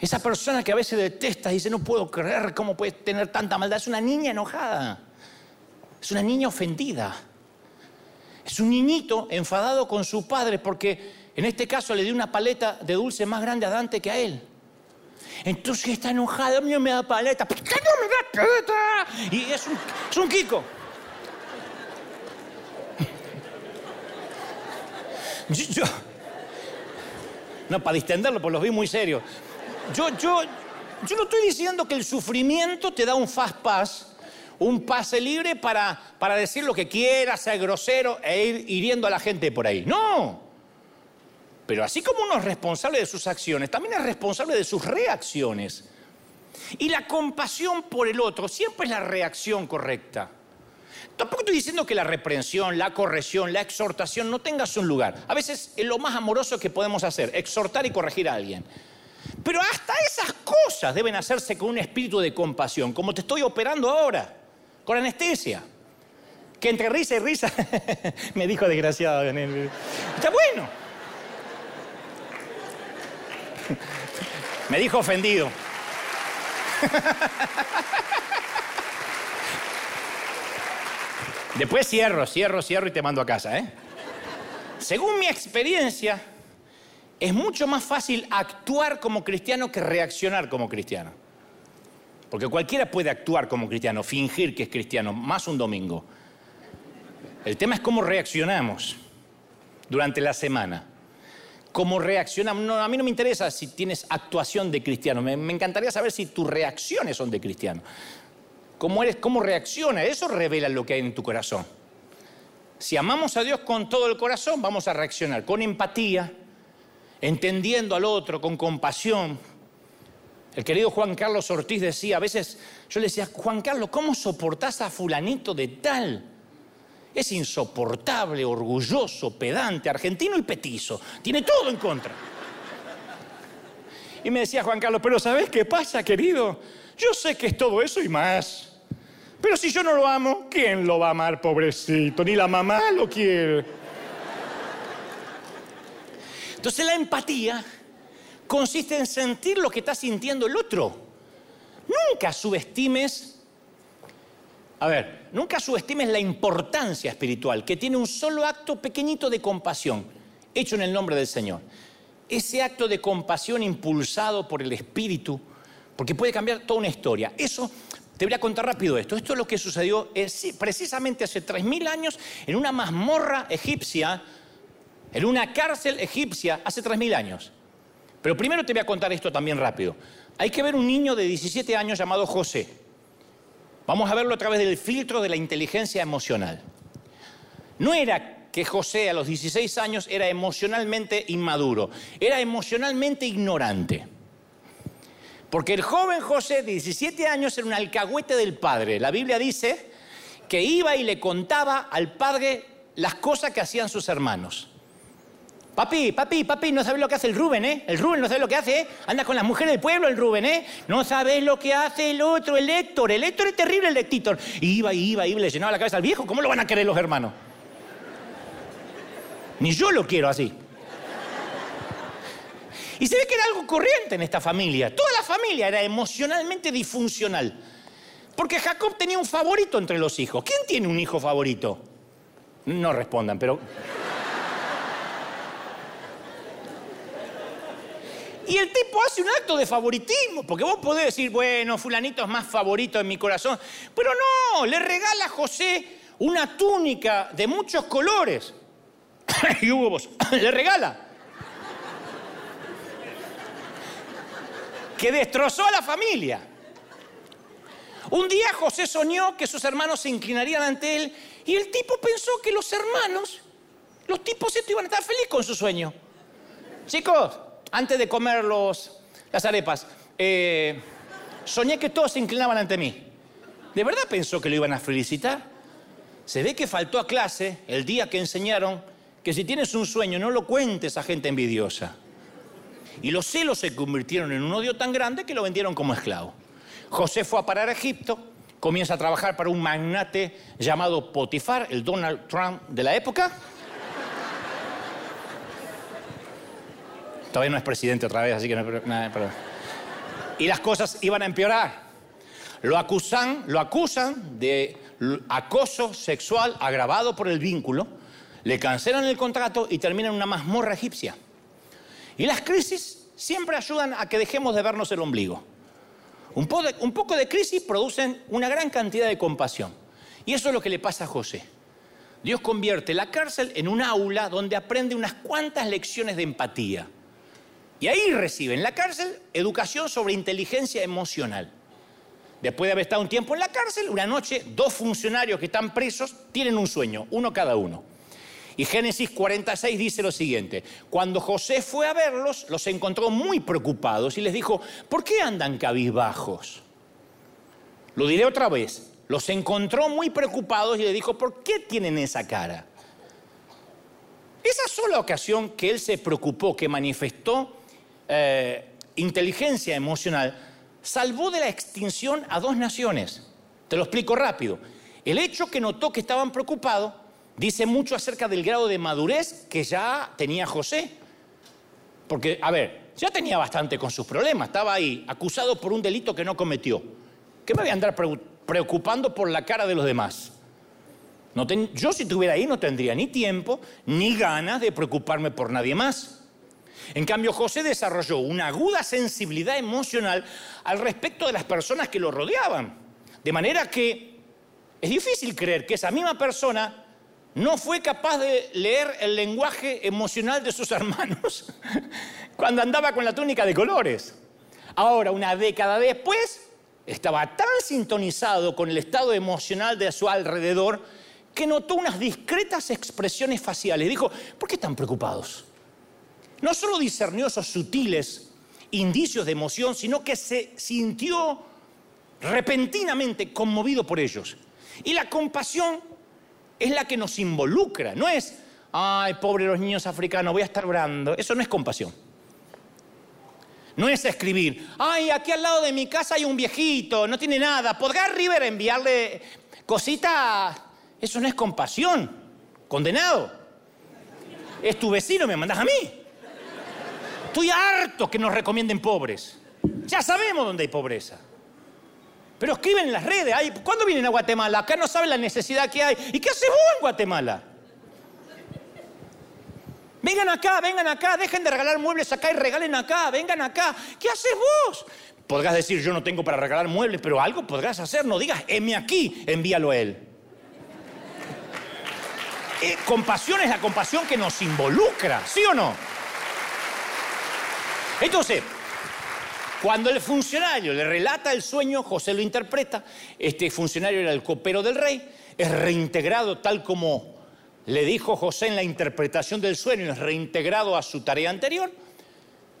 Esa persona que a veces detesta y dice, no puedo creer cómo puede tener tanta maldad, es una niña enojada. Es una niña ofendida. Es un niñito enfadado con su padre porque en este caso le dio una paleta de dulce más grande a Dante que a él. Entonces está enojado, a mí me da paleta. ¿Por qué no me da paleta? Y es un, es un Kiko. Yo- no, para distenderlo, pues los vi muy serios. Yo, yo, yo no estoy diciendo que el sufrimiento te da un fast pass, un pase libre para, para decir lo que quieras, ser grosero e ir hiriendo a la gente por ahí. No. Pero así como uno es responsable de sus acciones, también es responsable de sus reacciones. Y la compasión por el otro siempre es la reacción correcta. Tampoco estoy diciendo que la reprensión, la corrección, la exhortación no tengas un lugar. A veces es lo más amoroso que podemos hacer, exhortar y corregir a alguien. Pero hasta esas cosas deben hacerse con un espíritu de compasión, como te estoy operando ahora, con anestesia. Que entre risa y risa, me dijo desgraciado. Está bueno. Me dijo ofendido. Después cierro, cierro, cierro y te mando a casa, ¿eh? Según mi experiencia, es mucho más fácil actuar como cristiano que reaccionar como cristiano. Porque cualquiera puede actuar como cristiano, fingir que es cristiano, más un domingo. El tema es cómo reaccionamos durante la semana. ¿Cómo reaccionamos? No, a mí no me interesa si tienes actuación de cristiano. Me, me encantaría saber si tus reacciones son de cristiano. ¿Cómo eres? ¿Cómo reacciona? Eso revela lo que hay en tu corazón. Si amamos a Dios con todo el corazón, vamos a reaccionar con empatía, entendiendo al otro, con compasión. El querido Juan Carlos Ortiz decía, a veces yo le decía, Juan Carlos, ¿cómo soportás a fulanito de tal? Es insoportable, orgulloso, pedante, argentino y petizo. Tiene todo en contra. Y me decía Juan Carlos, pero ¿sabes qué pasa, querido? Yo sé que es todo eso y más. Pero si yo no lo amo, ¿quién lo va a amar, pobrecito? Ni la mamá lo quiere. Entonces la empatía consiste en sentir lo que está sintiendo el otro. Nunca subestimes, a ver, nunca subestimes la importancia espiritual que tiene un solo acto pequeñito de compasión, hecho en el nombre del Señor. Ese acto de compasión impulsado por el Espíritu, porque puede cambiar toda una historia. Eso, te voy a contar rápido esto. Esto es lo que sucedió eh, sí, precisamente hace 3.000 años en una mazmorra egipcia, en una cárcel egipcia, hace 3.000 años. Pero primero te voy a contar esto también rápido. Hay que ver un niño de 17 años llamado José. Vamos a verlo a través del filtro de la inteligencia emocional. No era que José a los 16 años era emocionalmente inmaduro, era emocionalmente ignorante. Porque el joven José de 17 años era un alcahuete del padre. La Biblia dice que iba y le contaba al padre las cosas que hacían sus hermanos. Papi, papi, papi, no sabes lo que hace el Rubén, ¿eh? El Rubén no sabe lo que hace, ¿eh? Anda con las mujeres del pueblo el Rubén, ¿eh? No sabes lo que hace el otro, el Héctor. El Héctor es terrible, el Héctor. Iba, iba, iba, le llenaba la cabeza al viejo. ¿Cómo lo van a querer los hermanos? Ni yo lo quiero así. Y se ve que era algo corriente en esta familia. Toda la familia era emocionalmente disfuncional. Porque Jacob tenía un favorito entre los hijos. ¿Quién tiene un hijo favorito? No respondan, pero... Y el tipo hace un acto de favoritismo, porque vos podés decir, bueno, fulanito es más favorito en mi corazón, pero no, le regala a José una túnica de muchos colores. y Hugo vos, le regala. Que destrozó a la familia. Un día José soñó que sus hermanos se inclinarían ante él y el tipo pensó que los hermanos, los tipos estos iban a estar felices con su sueño. Chicos, antes de comer los, las arepas, eh, soñé que todos se inclinaban ante mí. ¿De verdad pensó que lo iban a felicitar? Se ve que faltó a clase el día que enseñaron que si tienes un sueño no lo cuentes a gente envidiosa. Y los celos se convirtieron en un odio tan grande que lo vendieron como esclavo. José fue a parar a Egipto, comienza a trabajar para un magnate llamado Potifar, el Donald Trump de la época. Todavía no es presidente otra vez, así que no. nada. Y las cosas iban a empeorar. Lo acusan, lo acusan de acoso sexual agravado por el vínculo, le cancelan el contrato y termina en una mazmorra egipcia. Y las crisis siempre ayudan a que dejemos de vernos el ombligo. Un, poco de crisis producen una gran cantidad de compasión. Y eso es lo que le pasa a José. Dios convierte la cárcel en un aula donde aprende unas cuantas lecciones de empatía. Y ahí recibe en la cárcel educación sobre inteligencia emocional. Después de haber estado un tiempo en la cárcel, una noche dos funcionarios que están presos tienen un sueño, uno cada uno. Y Génesis 46 dice lo siguiente, cuando José fue a verlos, los encontró muy preocupados y les dijo, ¿por qué andan cabizbajos? Lo diré otra vez, los encontró muy preocupados y le dijo, ¿por qué tienen esa cara? Esa sola ocasión que él se preocupó, que manifestó eh, inteligencia emocional, salvó de la extinción a dos naciones. Te lo explico rápido. El hecho que notó que estaban preocupados dice mucho acerca del grado de madurez que ya tenía José. Porque, a ver, ya tenía bastante con sus problemas, estaba ahí, acusado por un delito que no cometió. ¿Qué me voy a andar preocupando por la cara de los demás. Yo si estuviera ahí no tendría ni tiempo ni ganas de preocuparme por nadie más. En cambio, José desarrolló una aguda sensibilidad emocional al respecto de las personas que lo rodeaban. De manera que es difícil creer que esa misma persona no fue capaz de leer el lenguaje emocional de sus hermanos cuando andaba con la túnica de colores. Ahora, una década después, estaba tan sintonizado con el estado emocional de su alrededor que notó unas discretas expresiones faciales. Dijo, ¿por qué están preocupados? No solo discernió esos sutiles indicios de emoción, sino que se sintió repentinamente conmovido por ellos. Y la compasión es la que nos involucra, no es, ay, pobre los niños africanos, voy a estar orando. Eso no es compasión. No es escribir, ay, aquí al lado de mi casa hay un viejito, no tiene nada, ¿podrá River enviarle cositas? Eso no es compasión, condenado. Es tu vecino, me mandas a mí. Estoy harto que nos recomienden pobres. Ya sabemos dónde hay pobreza. Pero escriben en las redes, ¿cuándo vienen a Guatemala? Acá no saben la necesidad que hay. ¿Y qué hace vos en Guatemala? Vengan acá, vengan acá, dejen de regalar muebles acá y regalen acá, vengan acá. ¿Qué haces vos? Podrás decir, yo no tengo para regalar muebles, pero algo podrás hacer. No digas, heme aquí, envíalo a él. Eh, compasión es la compasión que nos involucra, ¿sí o no? Entonces, cuando el funcionario le relata el sueño, José lo interpreta, este funcionario era el copero del rey, es reintegrado tal como le dijo José en la interpretación del sueño, es reintegrado a su tarea anterior.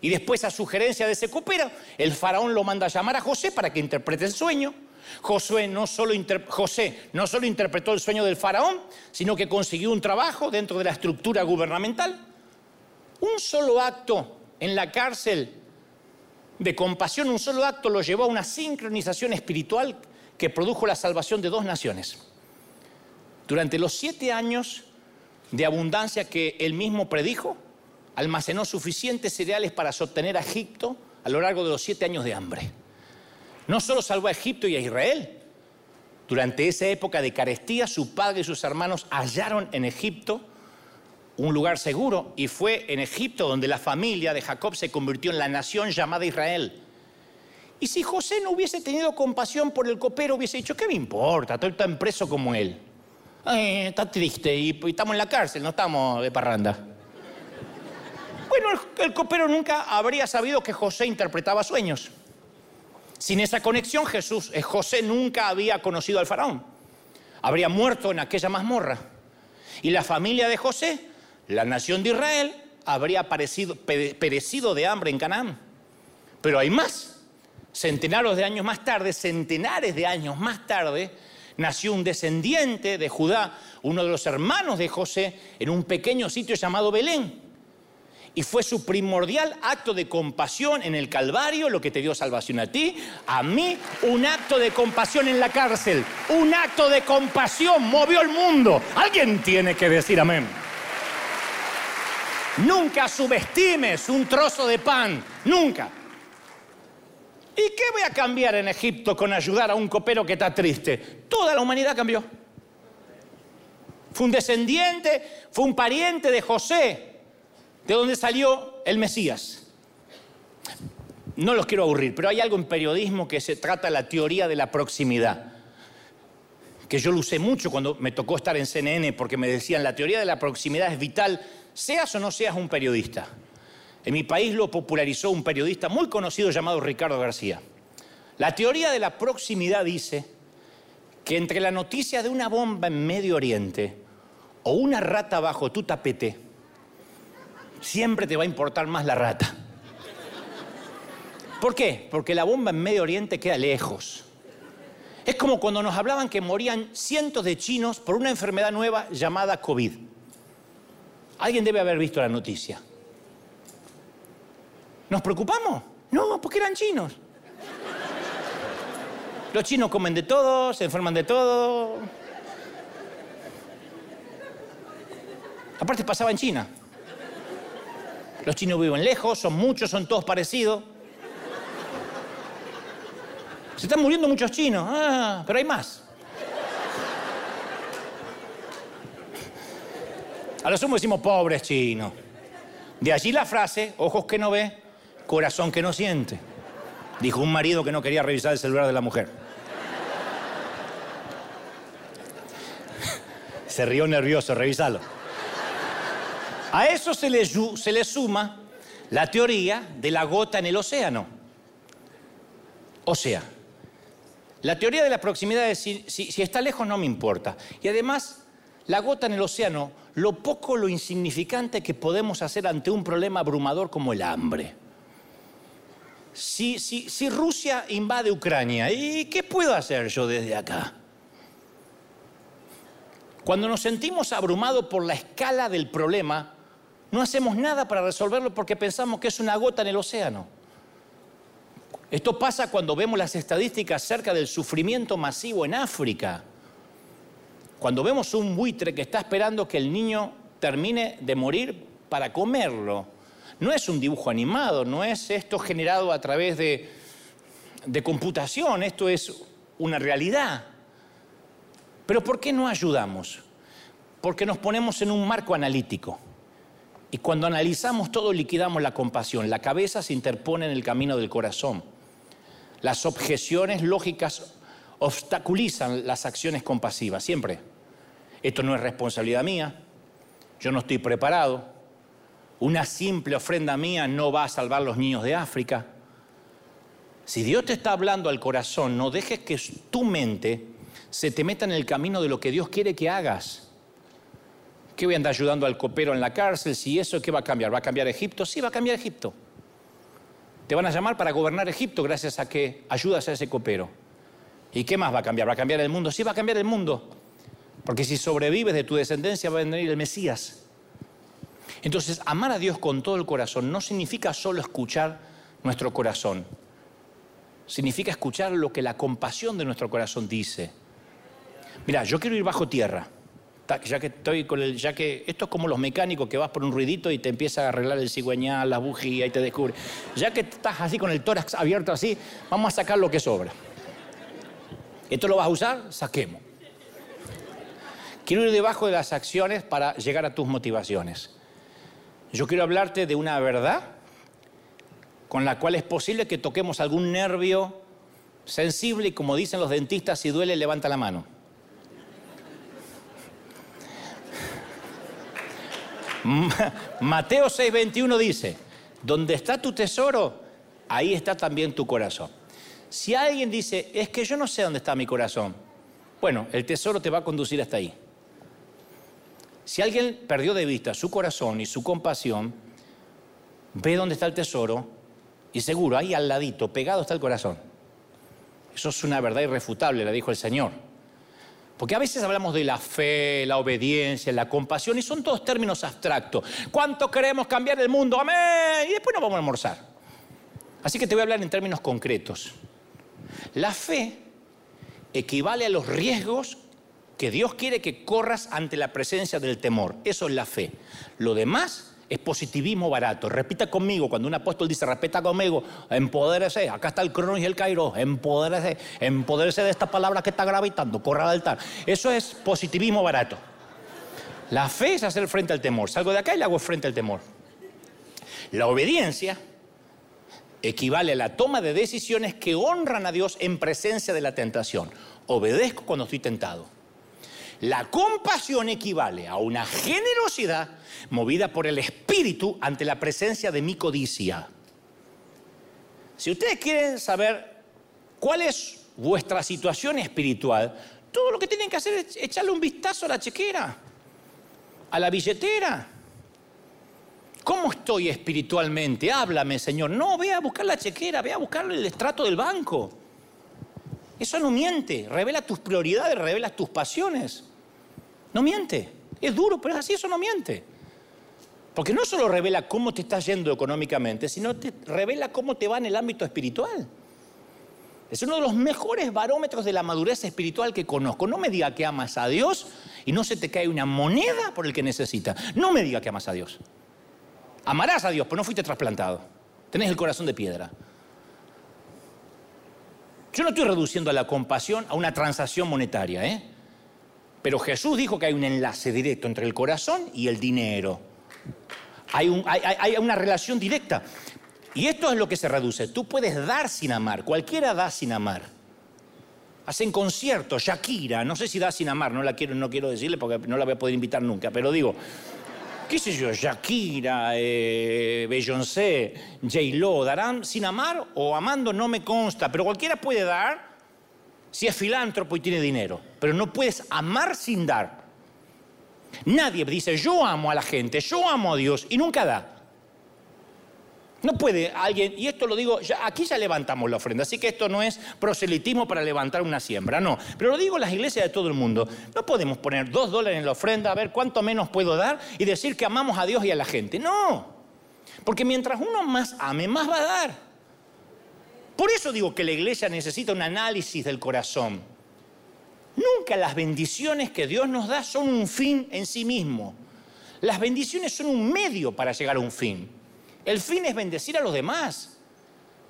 Y después, a sugerencia de ese copero, el faraón lo manda a llamar a José para que interprete el sueño. José no, solo José no solo interpretó el sueño del faraón, sino que consiguió un trabajo dentro de la estructura gubernamental. Un solo acto en la cárcel de compasión, un solo acto lo llevó a una sincronización espiritual que produjo la salvación de dos naciones. Durante los siete años de abundancia que él mismo predijo, almacenó suficientes cereales para sostener a Egipto a lo largo de los siete años de hambre. No solo salvó a Egipto y a Israel, durante esa época de carestía, su padre y sus hermanos hallaron en Egipto un lugar seguro y fue en Egipto donde la familia de Jacob se convirtió en la nación llamada Israel. Y si José no hubiese tenido compasión por el copero, hubiese dicho, ¿qué me importa? Estoy tan preso como él está triste y, estamos en la cárcel, no estamos de parranda. Bueno, el, copero nunca habría sabido que José interpretaba sueños. Sin esa conexión, Jesús, eh, José nunca había conocido al faraón. Habría muerto en aquella mazmorra. Y la familia de José, la nación de Israel, habría perecido de hambre en Canaán. Pero hay más. Centenares de años más tarde, centenares de años más tarde, nació un descendiente de Judá, uno de los hermanos de José, en un pequeño sitio llamado Belén. Y fue su primordial acto de compasión en el Calvario lo que te dio salvación a ti, a mí, un acto de compasión en la cárcel, un acto de compasión movió el mundo. Alguien tiene que decir amén. Nunca subestimes un trozo de pan, nunca. ¿Y qué voy a cambiar en Egipto con ayudar a un copero que está triste? Toda la humanidad cambió. Fue un descendiente, fue un pariente de José, de donde salió el Mesías. no los quiero aburrir, pero hay algo en periodismo que se trata de la teoría de la proximidad, que yo lo usé mucho cuando me tocó estar en CNN, porque me decían, la teoría de la proximidad es vital, seas o no seas un periodista. En mi país lo popularizó un periodista muy conocido llamado Ricardo García. La teoría de la proximidad dice que entre la noticia de una bomba en Medio Oriente o una rata bajo tu tapete, siempre te va a importar más la rata. ¿Por qué? Porque la bomba en Medio Oriente queda lejos. Es como cuando nos hablaban que morían cientos de chinos por una enfermedad nueva llamada COVID. Alguien debe haber visto la noticia. ¿Nos preocupamos? No, porque eran chinos. Los chinos comen de todo, se enferman de todo. Aparte pasaba en China. Los chinos viven lejos, son muchos, son todos parecidos. Se están muriendo muchos chinos, ah, pero hay más. A lo sumo decimos pobres chinos. De allí la frase, ojos que no ve, corazón que no siente. Dijo un marido que no quería revisar el celular de la mujer. Se rió nervioso, revisalo. A eso se le, se le suma la teoría de la gota en el océano. O sea, la teoría de la proximidad es si, si, está lejos no me importa. Y además, la gota en el océano, lo poco, lo insignificante que podemos hacer ante un problema abrumador como el hambre. Si, si Rusia invade Ucrania, ¿y qué puedo hacer yo desde acá? Cuando nos sentimos abrumados por la escala del problema, no hacemos nada para resolverlo porque pensamos que es una gota en el océano. Esto pasa cuando vemos las estadísticas acerca del sufrimiento masivo en África. Cuando vemos un buitre que está esperando que el niño termine de morir para comerlo. No es un dibujo animado, no es esto generado a través de, de computación, esto es una realidad. Pero ¿por qué no ayudamos? Porque nos ponemos en un marco analítico. Y cuando analizamos todo liquidamos la compasión. La cabeza se interpone en el camino del corazón. Las objeciones lógicas obstaculizan las acciones compasivas, siempre. Esto no es responsabilidad mía, yo no estoy preparado, una simple ofrenda mía no va a salvar los niños de África. Si Dios te está hablando al corazón, no dejes que tu mente se te meta en el camino de lo que Dios quiere que hagas. ¿Qué voy a andar ayudando al copero en la cárcel? Si eso, ¿qué va a cambiar? ¿Va a cambiar Egipto? Sí, va a cambiar Egipto. Te van a llamar para gobernar Egipto gracias a que ayudas a ese copero. ¿Y qué más va a cambiar? ¿Va a cambiar el mundo? Sí, va a cambiar el mundo. Porque si sobrevives de tu descendencia va a venir el Mesías. Entonces, amar a Dios con todo el corazón no significa solo escuchar nuestro corazón. Significa escuchar lo que la compasión de nuestro corazón dice. Mira, yo quiero ir bajo tierra. Ya que estoy con el, ya que esto es como los mecánicos que vas por un ruidito y te empieza a arreglar el cigüeñal, la bujía y te descubre. Ya que estás así con el tórax abierto así, vamos a sacar lo que sobra. ¿Esto lo vas a usar? Saquemos. Quiero ir debajo de las acciones para llegar a tus motivaciones. Yo quiero hablarte de una verdad con la cual es posible que toquemos algún nervio sensible y como dicen los dentistas, si duele, levanta la mano. Mateo 6:21 dice, donde está tu tesoro, ahí está también tu corazón. Si alguien dice, es que yo no sé dónde está mi corazón, bueno, el tesoro te va a conducir hasta ahí. Si alguien perdió de vista su corazón y su compasión, ve dónde está el tesoro y seguro, ahí al ladito, pegado está el corazón. Eso es una verdad irrefutable, le dijo el Señor. Porque a veces hablamos de la fe, la obediencia, la compasión, y son todos términos abstractos. ¿Cuánto queremos cambiar el mundo? Amén. Y después nos vamos a almorzar. Así que te voy a hablar en términos concretos. La fe equivale a los riesgos que Dios quiere que corras ante la presencia del temor. Eso es la fe. Lo demás es positivismo barato. Repita conmigo, cuando un apóstol dice, repita conmigo, empodérese, acá está el crono y el cairo, empodérese, empodérese de esta palabra que está gravitando, corra al altar. Eso es positivismo barato. La fe es hacer frente al temor. Salgo de acá y le hago frente al temor. La obediencia equivale a la toma de decisiones que honran a Dios en presencia de la tentación. Obedezco cuando estoy tentado. La compasión equivale a una generosidad movida por el Espíritu ante la presencia de mi codicia. Si ustedes quieren saber cuál es vuestra situación espiritual, todo lo que tienen que hacer es echarle un vistazo a la chequera, a la billetera. ¿Cómo estoy espiritualmente? Háblame, Señor. No, ve a buscar la chequera, ve a buscar el estrato del banco. Eso no miente, revela tus prioridades, revela tus pasiones. No miente. Es duro, pero es así, eso no miente. Porque no solo revela cómo te estás yendo económicamente, sino te revela cómo te va en el ámbito espiritual. Es uno de los mejores barómetros de la madurez espiritual que conozco. No me diga que amas a Dios y no se te cae una moneda por el que necesita. No me diga que amas a Dios. Amarás a Dios, pero no fuiste trasplantado. Tenés el corazón de piedra. Yo no estoy reduciendo a la compasión a una transacción monetaria, ¿eh? Pero Jesús dijo que hay un enlace directo entre el corazón y el dinero. Hay, una relación directa. Y esto es lo que se reduce. Tú puedes dar sin amar. Cualquiera da sin amar. Hacen conciertos, Shakira, no sé si da sin amar, no la quiero, no quiero decirle porque no la voy a poder invitar nunca, pero digo, qué sé yo, Shakira, eh, Beyoncé, J-Lo, ¿darán sin amar o amando? No me consta, pero cualquiera puede dar si es filántropo y tiene dinero, pero no puedes amar sin dar. Nadie dice, yo amo a la gente, yo amo a Dios y nunca da. No puede alguien, y esto lo digo, ya, aquí ya levantamos la ofrenda, así que esto no es proselitismo para levantar una siembra, no. Pero lo digo en las iglesias de todo el mundo. No podemos poner dos dólares en la ofrenda, a ver cuánto menos puedo dar y decir que amamos a Dios y a la gente. No. Porque mientras uno más ame, más va a dar. Por eso digo que la iglesia necesita un análisis del corazón. Nunca las bendiciones que Dios nos da son un fin en sí mismo. Las bendiciones son un medio para llegar a un fin. El fin es bendecir a los demás.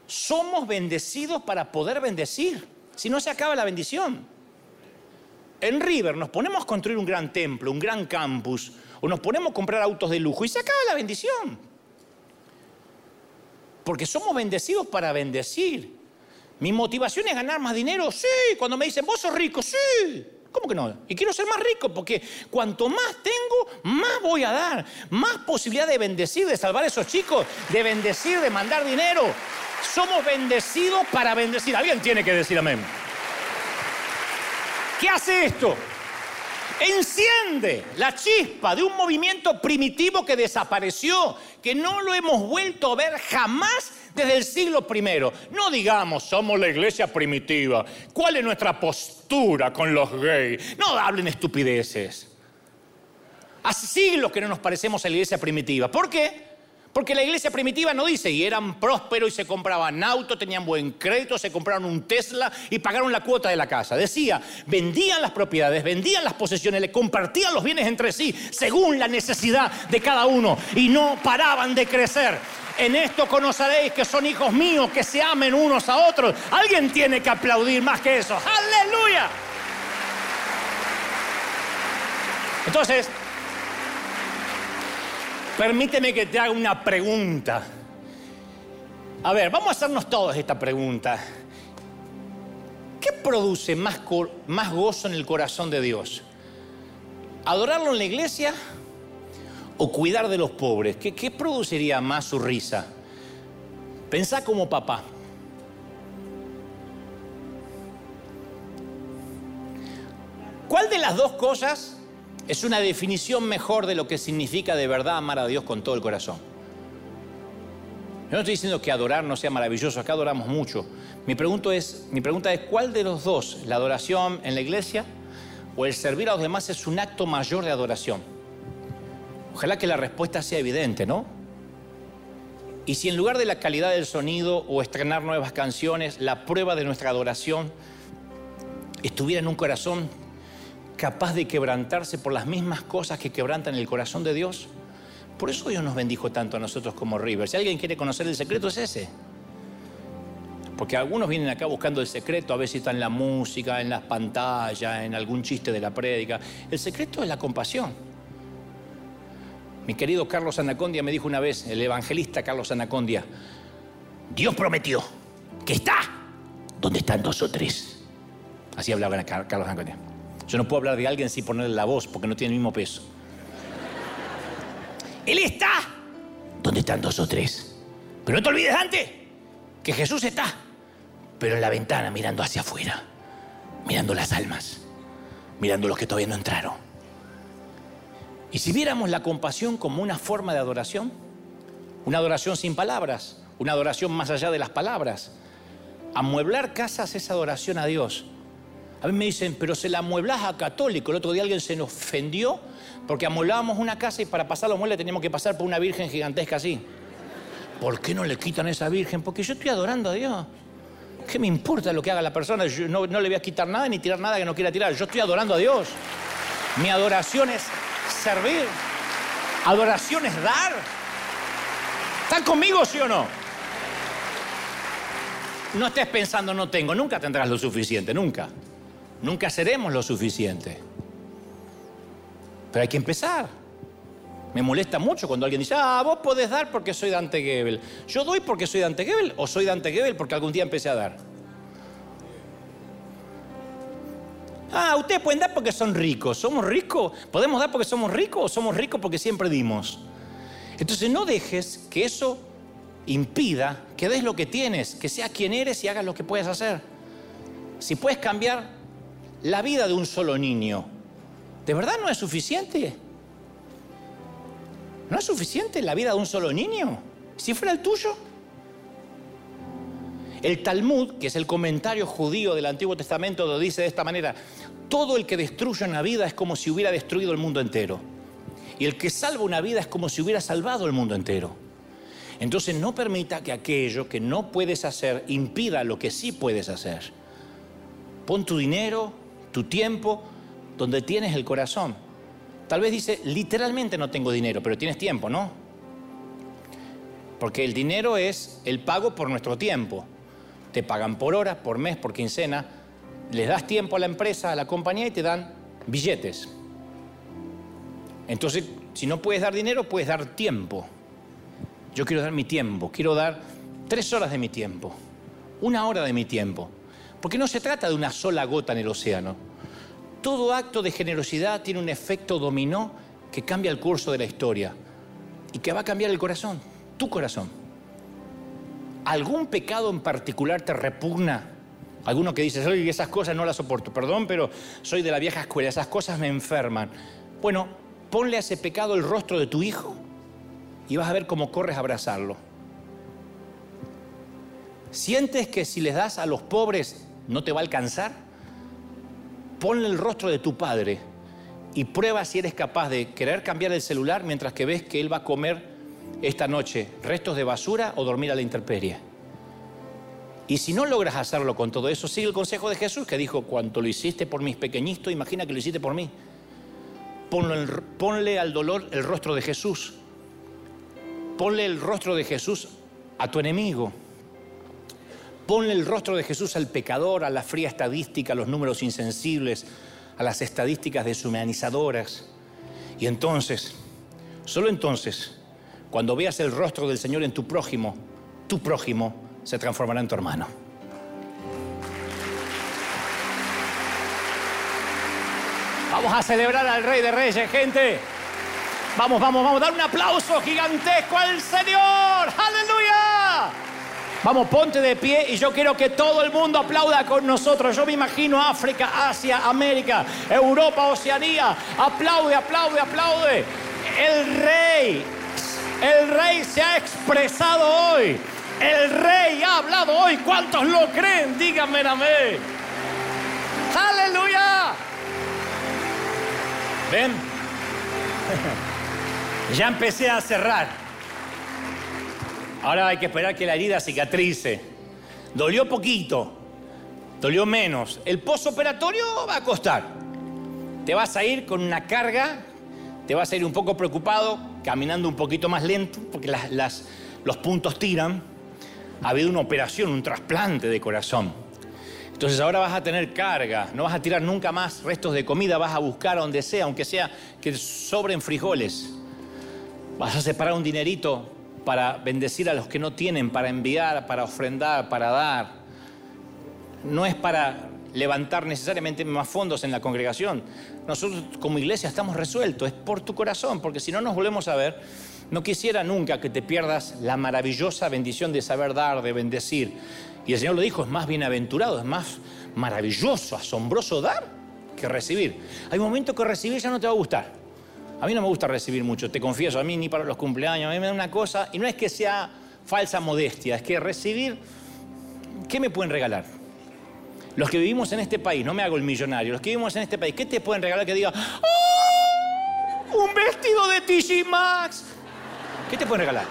Somos bendecidos para poder bendecir. Si no se acaba la bendición. En River nos ponemos a construir un gran templo, un gran campus, o nos ponemos a comprar autos de lujo y se acaba la bendición. Porque somos bendecidos para bendecir. Mi motivación es ganar más dinero, sí. Cuando me dicen, vos sos rico, sí. ¿Cómo que no? Y quiero ser más rico porque cuanto más tengo, más voy a dar. Más posibilidad de bendecir, de salvar a esos chicos, de bendecir, de mandar dinero. Somos bendecidos para bendecir. Alguien tiene que decir amén. ¿Qué hace esto? Enciende la chispa de un movimiento primitivo que desapareció, que no lo hemos vuelto a ver jamás desde el siglo I. No digamos, somos la iglesia primitiva. ¿Cuál es nuestra postura con los gays? No hablen estupideces. Hace siglos que no nos parecemos a la iglesia primitiva. ¿Por qué? Porque la iglesia primitiva no dice, y eran prósperos y se compraban autos, tenían buen crédito, se compraron un Tesla y pagaron la cuota de la casa. Decía, vendían las propiedades, vendían las posesiones, le compartían los bienes entre sí según la necesidad de cada uno y no paraban de crecer. En esto conoceréis que son hijos míos, que se amen unos a otros. Alguien tiene que aplaudir más que eso. Aleluya. Entonces, Permíteme que te haga una pregunta. A ver, vamos a hacernos todos esta pregunta. ¿Qué produce más, gozo en el corazón de Dios? ¿Adorarlo en la iglesia o cuidar de los pobres? ¿Qué, qué produciría más su risa? Pensá como papá. ¿Cuál de las dos cosas es una definición mejor de lo que significa de verdad amar a Dios con todo el corazón. Yo no estoy diciendo que adorar no sea maravilloso, acá adoramos mucho. Mi, pregunta es, mi pregunta es, ¿cuál de los dos, la adoración en la iglesia o el servir a los demás es un acto mayor de adoración? Ojalá que la respuesta sea evidente, ¿no? Y si en lugar de la calidad del sonido o estrenar nuevas canciones, la prueba de nuestra adoración estuviera en un corazón capaz de quebrantarse por las mismas cosas que quebrantan el corazón de Dios. Por eso Dios nos bendijo tanto a nosotros como River. Si alguien quiere conocer el secreto es ese. Porque algunos vienen acá buscando el secreto, a ver si está en la música, en las pantallas, en algún chiste de la prédica. El secreto es la compasión. Mi querido Carlos Anacondia me dijo una vez, el evangelista Carlos Anacondia, Dios prometió que está donde están dos o tres. Así hablaba Carlos Antonio. Yo no puedo hablar de alguien sin ponerle la voz porque no tiene el mismo peso. Él está donde están dos o tres. Pero no te olvides antes que Jesús está, pero en la ventana mirando hacia afuera, mirando las almas, mirando los que todavía no entraron. Y si viéramos la compasión como una forma de adoración, una adoración sin palabras, una adoración más allá de las palabras, amueblar casas es adoración a Dios. A mí me dicen, pero se la amueblas a católico. El otro día alguien se nos ofendió porque amueblábamos una casa y para pasar los muebles teníamos que pasar por una virgen gigantesca así. ¿Por qué no le quitan a esa virgen? Porque yo estoy adorando a Dios. ¿Qué me importa lo que haga la persona? Yo no, no le voy a quitar nada ni tirar nada que no quiera tirar. Yo estoy adorando a Dios. Mi adoración es servir. Adoración es dar. ¿Están conmigo, sí o no? No estés pensando no tengo, nunca tendrás lo suficiente, nunca. Nunca seremos lo suficiente. Pero hay que empezar. Me molesta mucho cuando alguien dice, ah, vos podés dar porque soy Dante Gebel. ¿Yo doy porque soy Dante Gebel o soy Dante Gebel porque algún día empecé a dar? Ah, ustedes pueden dar porque son ricos. ¿Somos ricos? ¿Podemos dar porque somos ricos o somos ricos porque siempre dimos? Entonces no dejes que eso impida que des lo que tienes, que seas quien eres y hagas lo que puedes hacer. Si puedes cambiar la vida de un solo niño, ¿de verdad no es suficiente? ¿No es suficiente la vida de un solo niño? Si fuera el tuyo. El Talmud, que es el comentario judío del Antiguo Testamento, lo dice de esta manera, todo el que destruye una vida es como si hubiera destruido el mundo entero. Y el que salva una vida es como si hubiera salvado el mundo entero. Entonces no permita que aquello que no puedes hacer impida lo que sí puedes hacer. Pon tu dinero, tu tiempo, donde tienes el corazón. Tal vez dice, literalmente no tengo dinero, pero tienes tiempo, ¿no? Porque el dinero es el pago por nuestro tiempo. Te pagan por hora, por mes, por quincena. Les das tiempo a la empresa, a la compañía y te dan billetes. Entonces, si no puedes dar dinero, puedes dar tiempo. Yo quiero dar mi tiempo, quiero dar tres horas de mi tiempo, una hora de mi tiempo. Porque no se trata de una sola gota en el océano. Todo acto de generosidad tiene un efecto dominó que cambia el curso de la historia y que va a cambiar el corazón, tu corazón. ¿Algún pecado en particular te repugna? Alguno que dice, oye, esas cosas no las soporto, perdón, pero soy de la vieja escuela, esas cosas me enferman. Bueno, ponle a ese pecado el rostro de tu hijo y vas a ver cómo corres a abrazarlo. ¿Sientes que si les das a los pobres no te va a alcanzar? Ponle el rostro de tu padre y prueba si eres capaz de querer cambiar el celular mientras que ves que él va a comer esta noche restos de basura o dormir a la intemperie. Y si no logras hacerlo con todo eso, sigue el consejo de Jesús que dijo, cuanto lo hiciste por mis pequeñitos, imagina que lo hiciste por mí. ponle al dolor el rostro de Jesús. Ponle el rostro de Jesús a tu enemigo. Ponle el rostro de Jesús al pecador, a la fría estadística, a los números insensibles, a las estadísticas deshumanizadoras. Y entonces, solo entonces, cuando veas el rostro del Señor en tu prójimo, tu prójimo se transformará en tu hermano. Vamos a celebrar al Rey de Reyes, gente. Vamos, vamos, vamos, dar un aplauso gigantesco al Señor. Aleluya. Vamos, ponte de pie y yo quiero que todo el mundo aplauda con nosotros. Yo me imagino África, Asia, América, Europa, Oceanía. Aplaude, aplaude, aplaude. El rey, el rey se ha expresado hoy. El rey ha hablado hoy. ¿Cuántos lo creen? Díganme amén. Aleluya. Ven. Ya empecé a cerrar. Ahora hay que esperar que la herida cicatrice. Dolió poquito, dolió menos. El postoperatorio va a costar. Te vas a ir con una carga, te vas a ir un poco preocupado, caminando un poquito más lento, porque los puntos tiran. Ha habido una operación, un trasplante de corazón. Entonces ahora vas a tener carga, no vas a tirar nunca más restos de comida, vas a buscar donde sea, aunque sea que sobren frijoles. Vas a separar un dinerito para bendecir a los que no tienen, para enviar, para ofrendar, para dar. No es para levantar necesariamente más fondos en la congregación. Nosotros como iglesia estamos resueltos, es por tu corazón, porque si no nos volvemos a ver, no quisiera nunca que te pierdas la maravillosa bendición de saber dar, de bendecir. Y el Señor lo dijo, es más bienaventurado, es más maravilloso, asombroso dar que recibir. Hay momentos que recibir ya no te va a gustar. A mí no me gusta recibir mucho, te confieso, a mí ni para los cumpleaños, a mí me da una cosa, y no es que sea falsa modestia, es que recibir, ¿qué me pueden regalar? Los que vivimos en este país, no me hago el millonario, los que vivimos en este país, ¿qué te pueden regalar que diga, ¡Oh! un vestido de TG Max? ¿Qué te pueden regalar?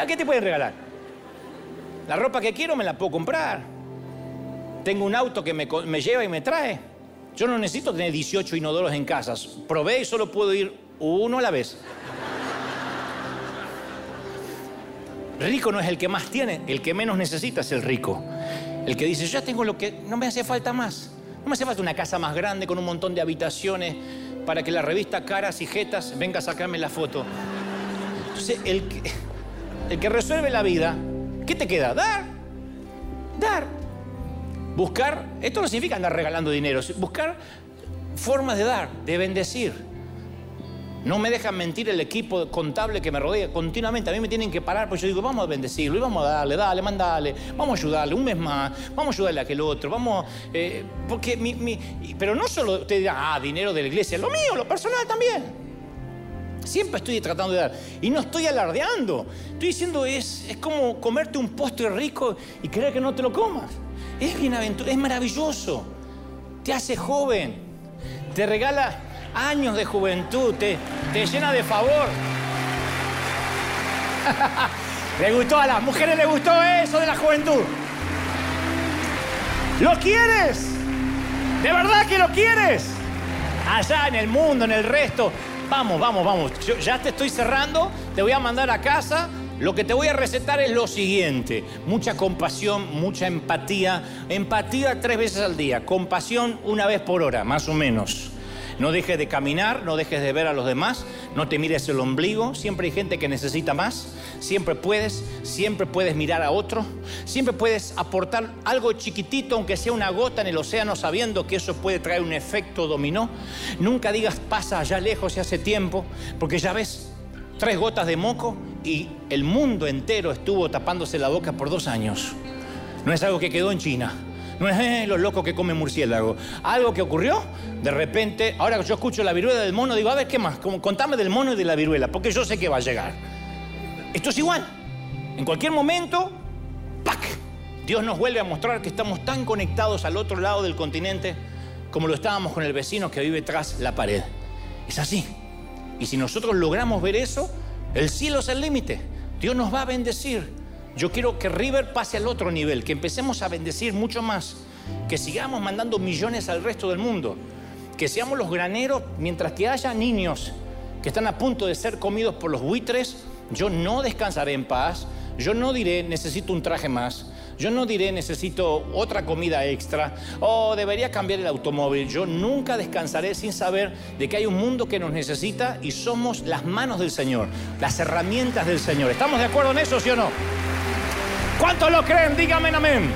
¿A qué te pueden regalar? La ropa que quiero me la puedo comprar tengo un auto que me, lleva y me trae. Yo no necesito tener 18 inodoros en casa. Probé y solo puedo ir uno a la vez. Rico no es el que más tiene, el que menos necesita es el rico. El que dice, ya tengo lo que no me hace falta más. No me hace falta una casa más grande con un montón de habitaciones para que la revista Caras y Jetas venga a sacarme la foto. Entonces, el que resuelve la vida, ¿qué te queda? Dar. Dar. Buscar, esto no significa andar regalando dinero, buscar formas de dar, de bendecir. No me dejan mentir el equipo contable que me rodea continuamente. A mí me tienen que parar, pues yo digo, vamos a bendecirlo y vamos a darle, dale, mandale, vamos a ayudarle un mes más, vamos a ayudarle a aquel otro, vamos. Eh, porque pero no solo usted dirá, ah, dinero de la iglesia, lo mío, lo personal también. Siempre estoy tratando de dar. Y no estoy alardeando. Estoy diciendo, es, es como comerte un postre rico y creer que no te lo comas. Es bienaventurado, es maravilloso. Te hace joven. Te regala años de juventud. Te, te llena de favor. le gustó a las mujeres, le gustó eso de la juventud. ¿Lo quieres? ¿De verdad que lo quieres? Allá en el mundo, en el resto. Vamos, vamos, vamos. ya te estoy cerrando. Te voy a mandar a casa lo que te voy a recetar es lo siguiente, mucha compasión, mucha empatía, empatía tres veces al día, compasión una vez por hora, más o menos. No dejes de caminar, no dejes de ver a los demás, no te mires el ombligo, siempre hay gente que necesita más, siempre puedes, siempre puedes mirar a otro, siempre puedes aportar algo chiquitito, aunque sea una gota en el océano, sabiendo que eso puede traer un efecto dominó. Nunca digas pasa allá lejos y hace tiempo, porque ya ves, tres gotas de moco y el mundo entero estuvo tapándose la boca por dos años. No es algo que quedó en China. No es eh, los locos que comen murciélago. Algo que ocurrió, de repente, ahora que yo escucho la viruela del mono, digo, a ver, ¿qué más? contame del mono y de la viruela, porque yo sé que va a llegar. Esto es igual. En cualquier momento, ¡pac! Dios nos vuelve a mostrar que estamos tan conectados al otro lado del continente como lo estábamos con el vecino que vive tras la pared. Es así. Y si nosotros logramos ver eso, el cielo es el límite. Dios nos va a bendecir. Yo quiero que River pase al otro nivel, que empecemos a bendecir mucho más, que sigamos mandando millones al resto del mundo, que seamos los graneros mientras que haya niños que están a punto de ser comidos por los buitres. Yo no descansaré en paz. Yo no diré necesito un traje más. Yo no diré necesito otra comida extra o debería cambiar el automóvil. Yo nunca descansaré sin saber de que hay un mundo que nos necesita y somos las manos del Señor, las herramientas del Señor. ¿Estamos de acuerdo en eso, sí o no? ¿Cuántos lo creen? Díganme amén.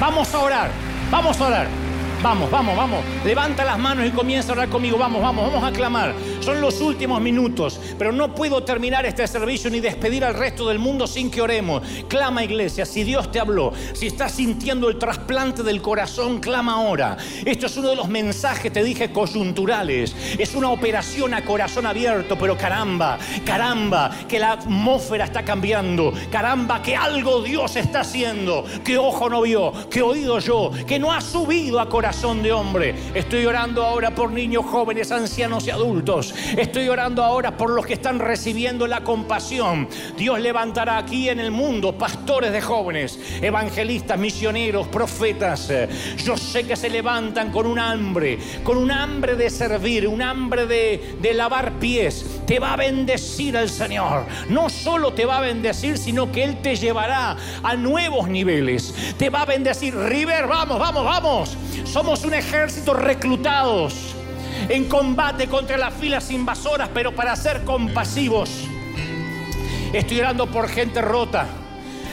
Vamos a orar, vamos a orar. Vamos, vamos, vamos. Levanta las manos y comienza a orar conmigo. Vamos, vamos, vamos a clamar. Son los últimos minutos, pero no puedo terminar este servicio ni despedir al resto del mundo sin que oremos. Clama, iglesia, si Dios te habló, si estás sintiendo el trasplante del corazón, clama ahora. Esto es uno de los mensajes, te dije, coyunturales. Es una operación a corazón abierto, pero caramba, caramba, que la atmósfera está cambiando. Caramba, que algo Dios está haciendo, que ojo no vio, que oído yo, que no ha subido a corazón de hombre. Estoy orando ahora por niños, jóvenes, ancianos y adultos. Estoy orando ahora por los que están recibiendo la compasión. Dios levantará aquí en el mundo pastores de jóvenes, evangelistas, misioneros, profetas. Yo sé que se levantan con un hambre, con un hambre de servir, un hambre de, lavar pies. Te va a bendecir el Señor. No solo te va a bendecir, sino que Él te llevará a nuevos niveles. Te va a bendecir. River, vamos, vamos, vamos. Somos un ejército reclutados. En combate contra las filas invasoras, pero para ser compasivos. Estoy orando por gente rota.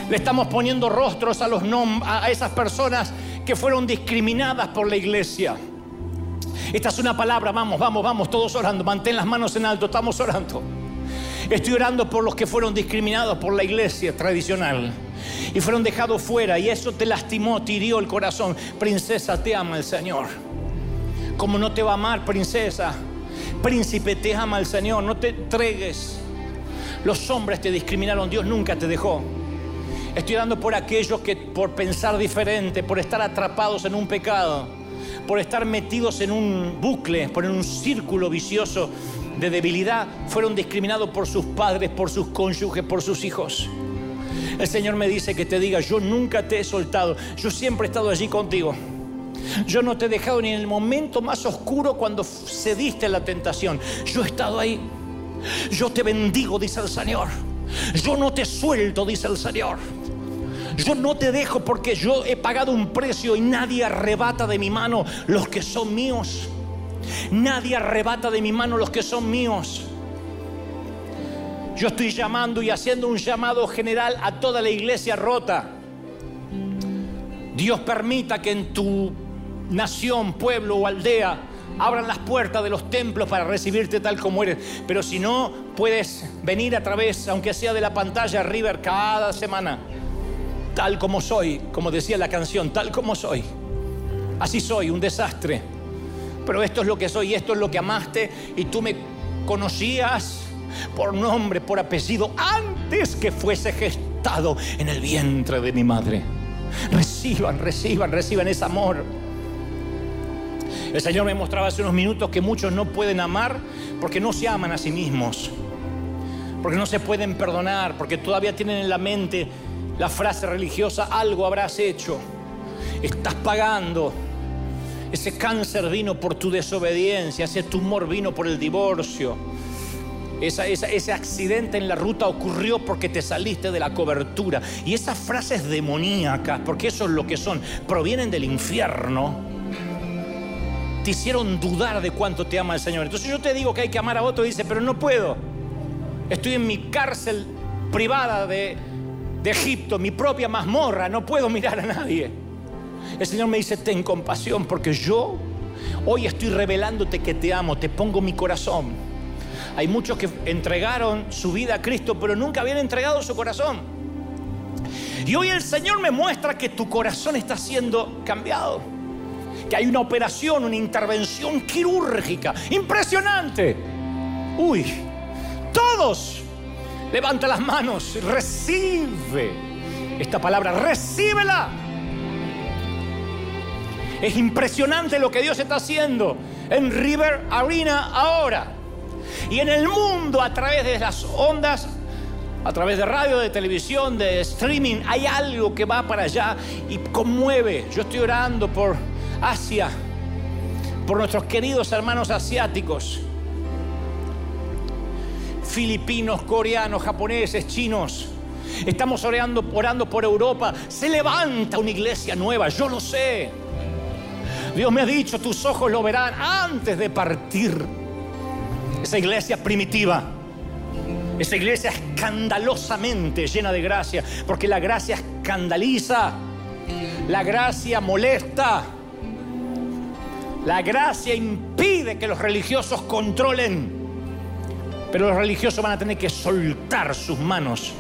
Le estamos poniendo rostros a, los a esas personas que fueron discriminadas por la iglesia. Esta es una palabra, vamos, vamos, vamos, todos orando. Mantén las manos en alto, estamos orando. Estoy orando por los que fueron discriminados por la iglesia tradicional y fueron dejados fuera y eso te lastimó, te hirió el corazón. Princesa, te ama el Señor. Como no te va a amar, princesa. Príncipe, te ama el Señor. No te entregues. Los hombres te discriminaron, Dios nunca te dejó. Estoy orando por aquellos que por pensar diferente, por estar atrapados en un pecado, por estar metidos en un bucle, por en un círculo vicioso, de debilidad fueron discriminados por sus padres, por sus cónyuges, por sus hijos. El Señor me dice que te diga, yo nunca te he soltado, yo siempre he estado allí contigo. Yo no te he dejado ni en el momento más oscuro cuando cediste a la tentación. Yo he estado ahí. Yo te bendigo, dice el Señor. Yo no te suelto, dice el Señor. Yo no te dejo porque yo he pagado un precio y nadie arrebata de mi mano los que son míos. Nadie arrebata de mi mano los que son míos. Yo estoy llamando y haciendo un llamado general a toda la iglesia rota. Dios permita que en tu nación, pueblo o aldea abran las puertas de los templos para recibirte tal como eres. Pero si no, puedes venir a través, aunque sea de la pantalla River, cada semana, tal como soy, como decía la canción, tal como soy. Así soy, un desastre pero esto es lo que soy esto es lo que amaste y tú me conocías por nombre, por apellido, antes que fuese gestado en el vientre de mi madre. Reciban, reciban, reciban ese amor. El Señor me mostraba hace unos minutos que muchos no pueden amar porque no se aman a sí mismos, porque no se pueden perdonar, porque todavía tienen en la mente la frase religiosa, algo habrás hecho, estás pagando ese cáncer vino por tu desobediencia, ese tumor vino por el divorcio. ese accidente en la ruta ocurrió porque te saliste de la cobertura. Y esas frases demoníacas, porque eso es lo que son, provienen del infierno, te hicieron dudar de cuánto te ama el Señor. Entonces yo te digo que hay que amar a otro dice, pero no puedo. Estoy en mi cárcel privada de, de Egipto, mi propia mazmorra, no puedo mirar a nadie. El Señor me dice, ten compasión porque yo hoy estoy revelándote que te amo, te pongo mi corazón. Hay muchos que entregaron su vida a Cristo, pero nunca habían entregado su corazón. Y hoy el Señor me muestra que tu corazón está siendo cambiado. Que hay una operación, una intervención quirúrgica impresionante. Uy, todos, levanta las manos, recibe esta palabra, recíbela es impresionante lo que Dios está haciendo en River Arena ahora. Y en el mundo a través de las ondas, a través de radio, de televisión, de streaming, hay algo que va para allá y conmueve. Yo estoy orando por Asia, por nuestros queridos hermanos asiáticos, filipinos, coreanos, japoneses, chinos. Estamos orando, orando por Europa. Se levanta una iglesia nueva, yo lo sé. Dios me ha dicho, tus ojos lo verán antes de partir. Esa iglesia primitiva, esa iglesia escandalosamente llena de gracia, porque la gracia escandaliza, la gracia molesta, la gracia impide que los religiosos controlen, pero los religiosos van a tener que soltar sus manos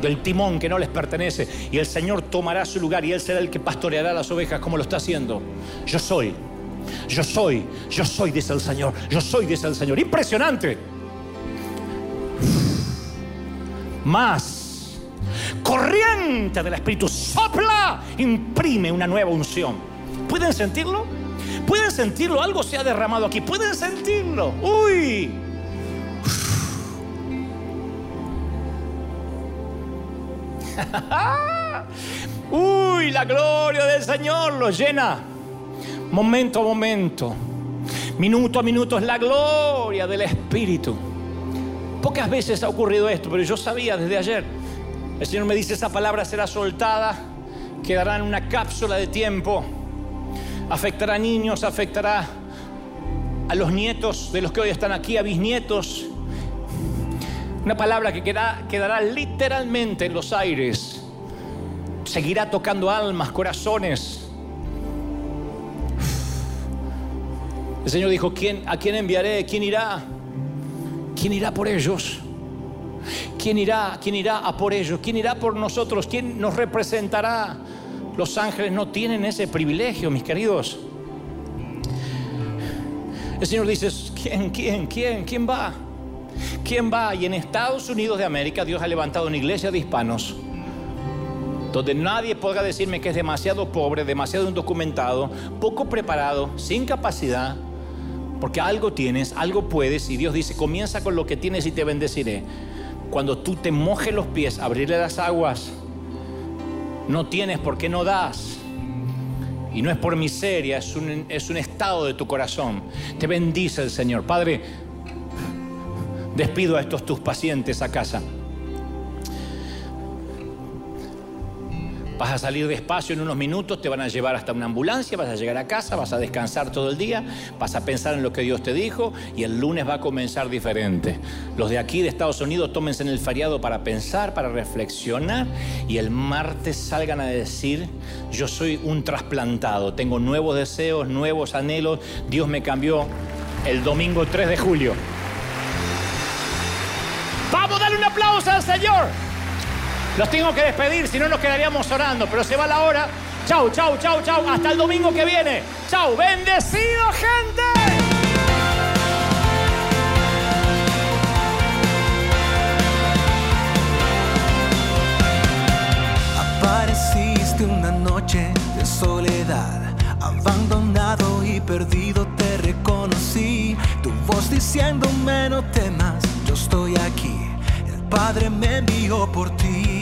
del timón que no les pertenece y el Señor tomará su lugar y Él será el que pastoreará las ovejas como lo está haciendo. Yo soy, yo soy, yo soy, dice el Señor, yo soy, dice el Señor. Impresionante. Más corriente del Espíritu sopla, imprime una nueva unción. ¿Pueden sentirlo? ¿Pueden sentirlo? Algo se ha derramado aquí. ¿Pueden sentirlo? Uy, Uy, la gloria del Señor lo llena. Momento a momento, minuto a minuto es la gloria del Espíritu. Pocas veces ha ocurrido esto, pero yo sabía desde ayer. El Señor me dice, esa palabra será soltada, quedará en una cápsula de tiempo, afectará a niños, afectará a los nietos de los que hoy están aquí, a bisnietos. Una palabra que quedará literalmente en los aires. Seguirá tocando almas, corazones. El Señor dijo, ¿quién, ¿a quién enviaré? ¿Quién irá? ¿Quién irá por ellos? ¿Quién irá? ¿Quién irá a por ellos? ¿Quién irá por nosotros? ¿Quién nos representará? Los ángeles no tienen ese privilegio, mis queridos. El Señor dice, ¿quién, quién, quién, quién va? ¿Quién va? Y en Estados Unidos de América Dios ha levantado una iglesia de hispanos donde nadie podrá decirme que es demasiado pobre, demasiado indocumentado, poco preparado, sin capacidad, porque algo tienes, algo puedes, y Dios dice, comienza con lo que tienes y te bendeciré. Cuando tú te mojes los pies, abrirle las aguas, no tienes por qué no das. Y no es por miseria, es un, es un estado de tu corazón. Te bendice el Señor. Padre, despido a estos tus pacientes a casa. Vas a salir despacio en unos minutos, te van a llevar hasta una ambulancia, vas a llegar a casa, vas a descansar todo el día, vas a pensar en lo que Dios te dijo y el lunes va a comenzar diferente. Los de aquí de Estados Unidos tómense en el feriado para pensar, para reflexionar y el martes salgan a decir, yo soy un trasplantado, tengo nuevos deseos, nuevos anhelos, Dios me cambió el domingo 3 de julio. Vamos a darle un aplauso al Señor. Los tengo que despedir, si no nos quedaríamos orando, pero se va la hora. Chau, chau, chau, chau. Hasta el domingo que viene. Chau, bendecido gente. Apareciste una noche de soledad, abandonado y perdido te reconocí. Tu voz diciéndome no temas, yo estoy aquí. El Padre me envió por ti.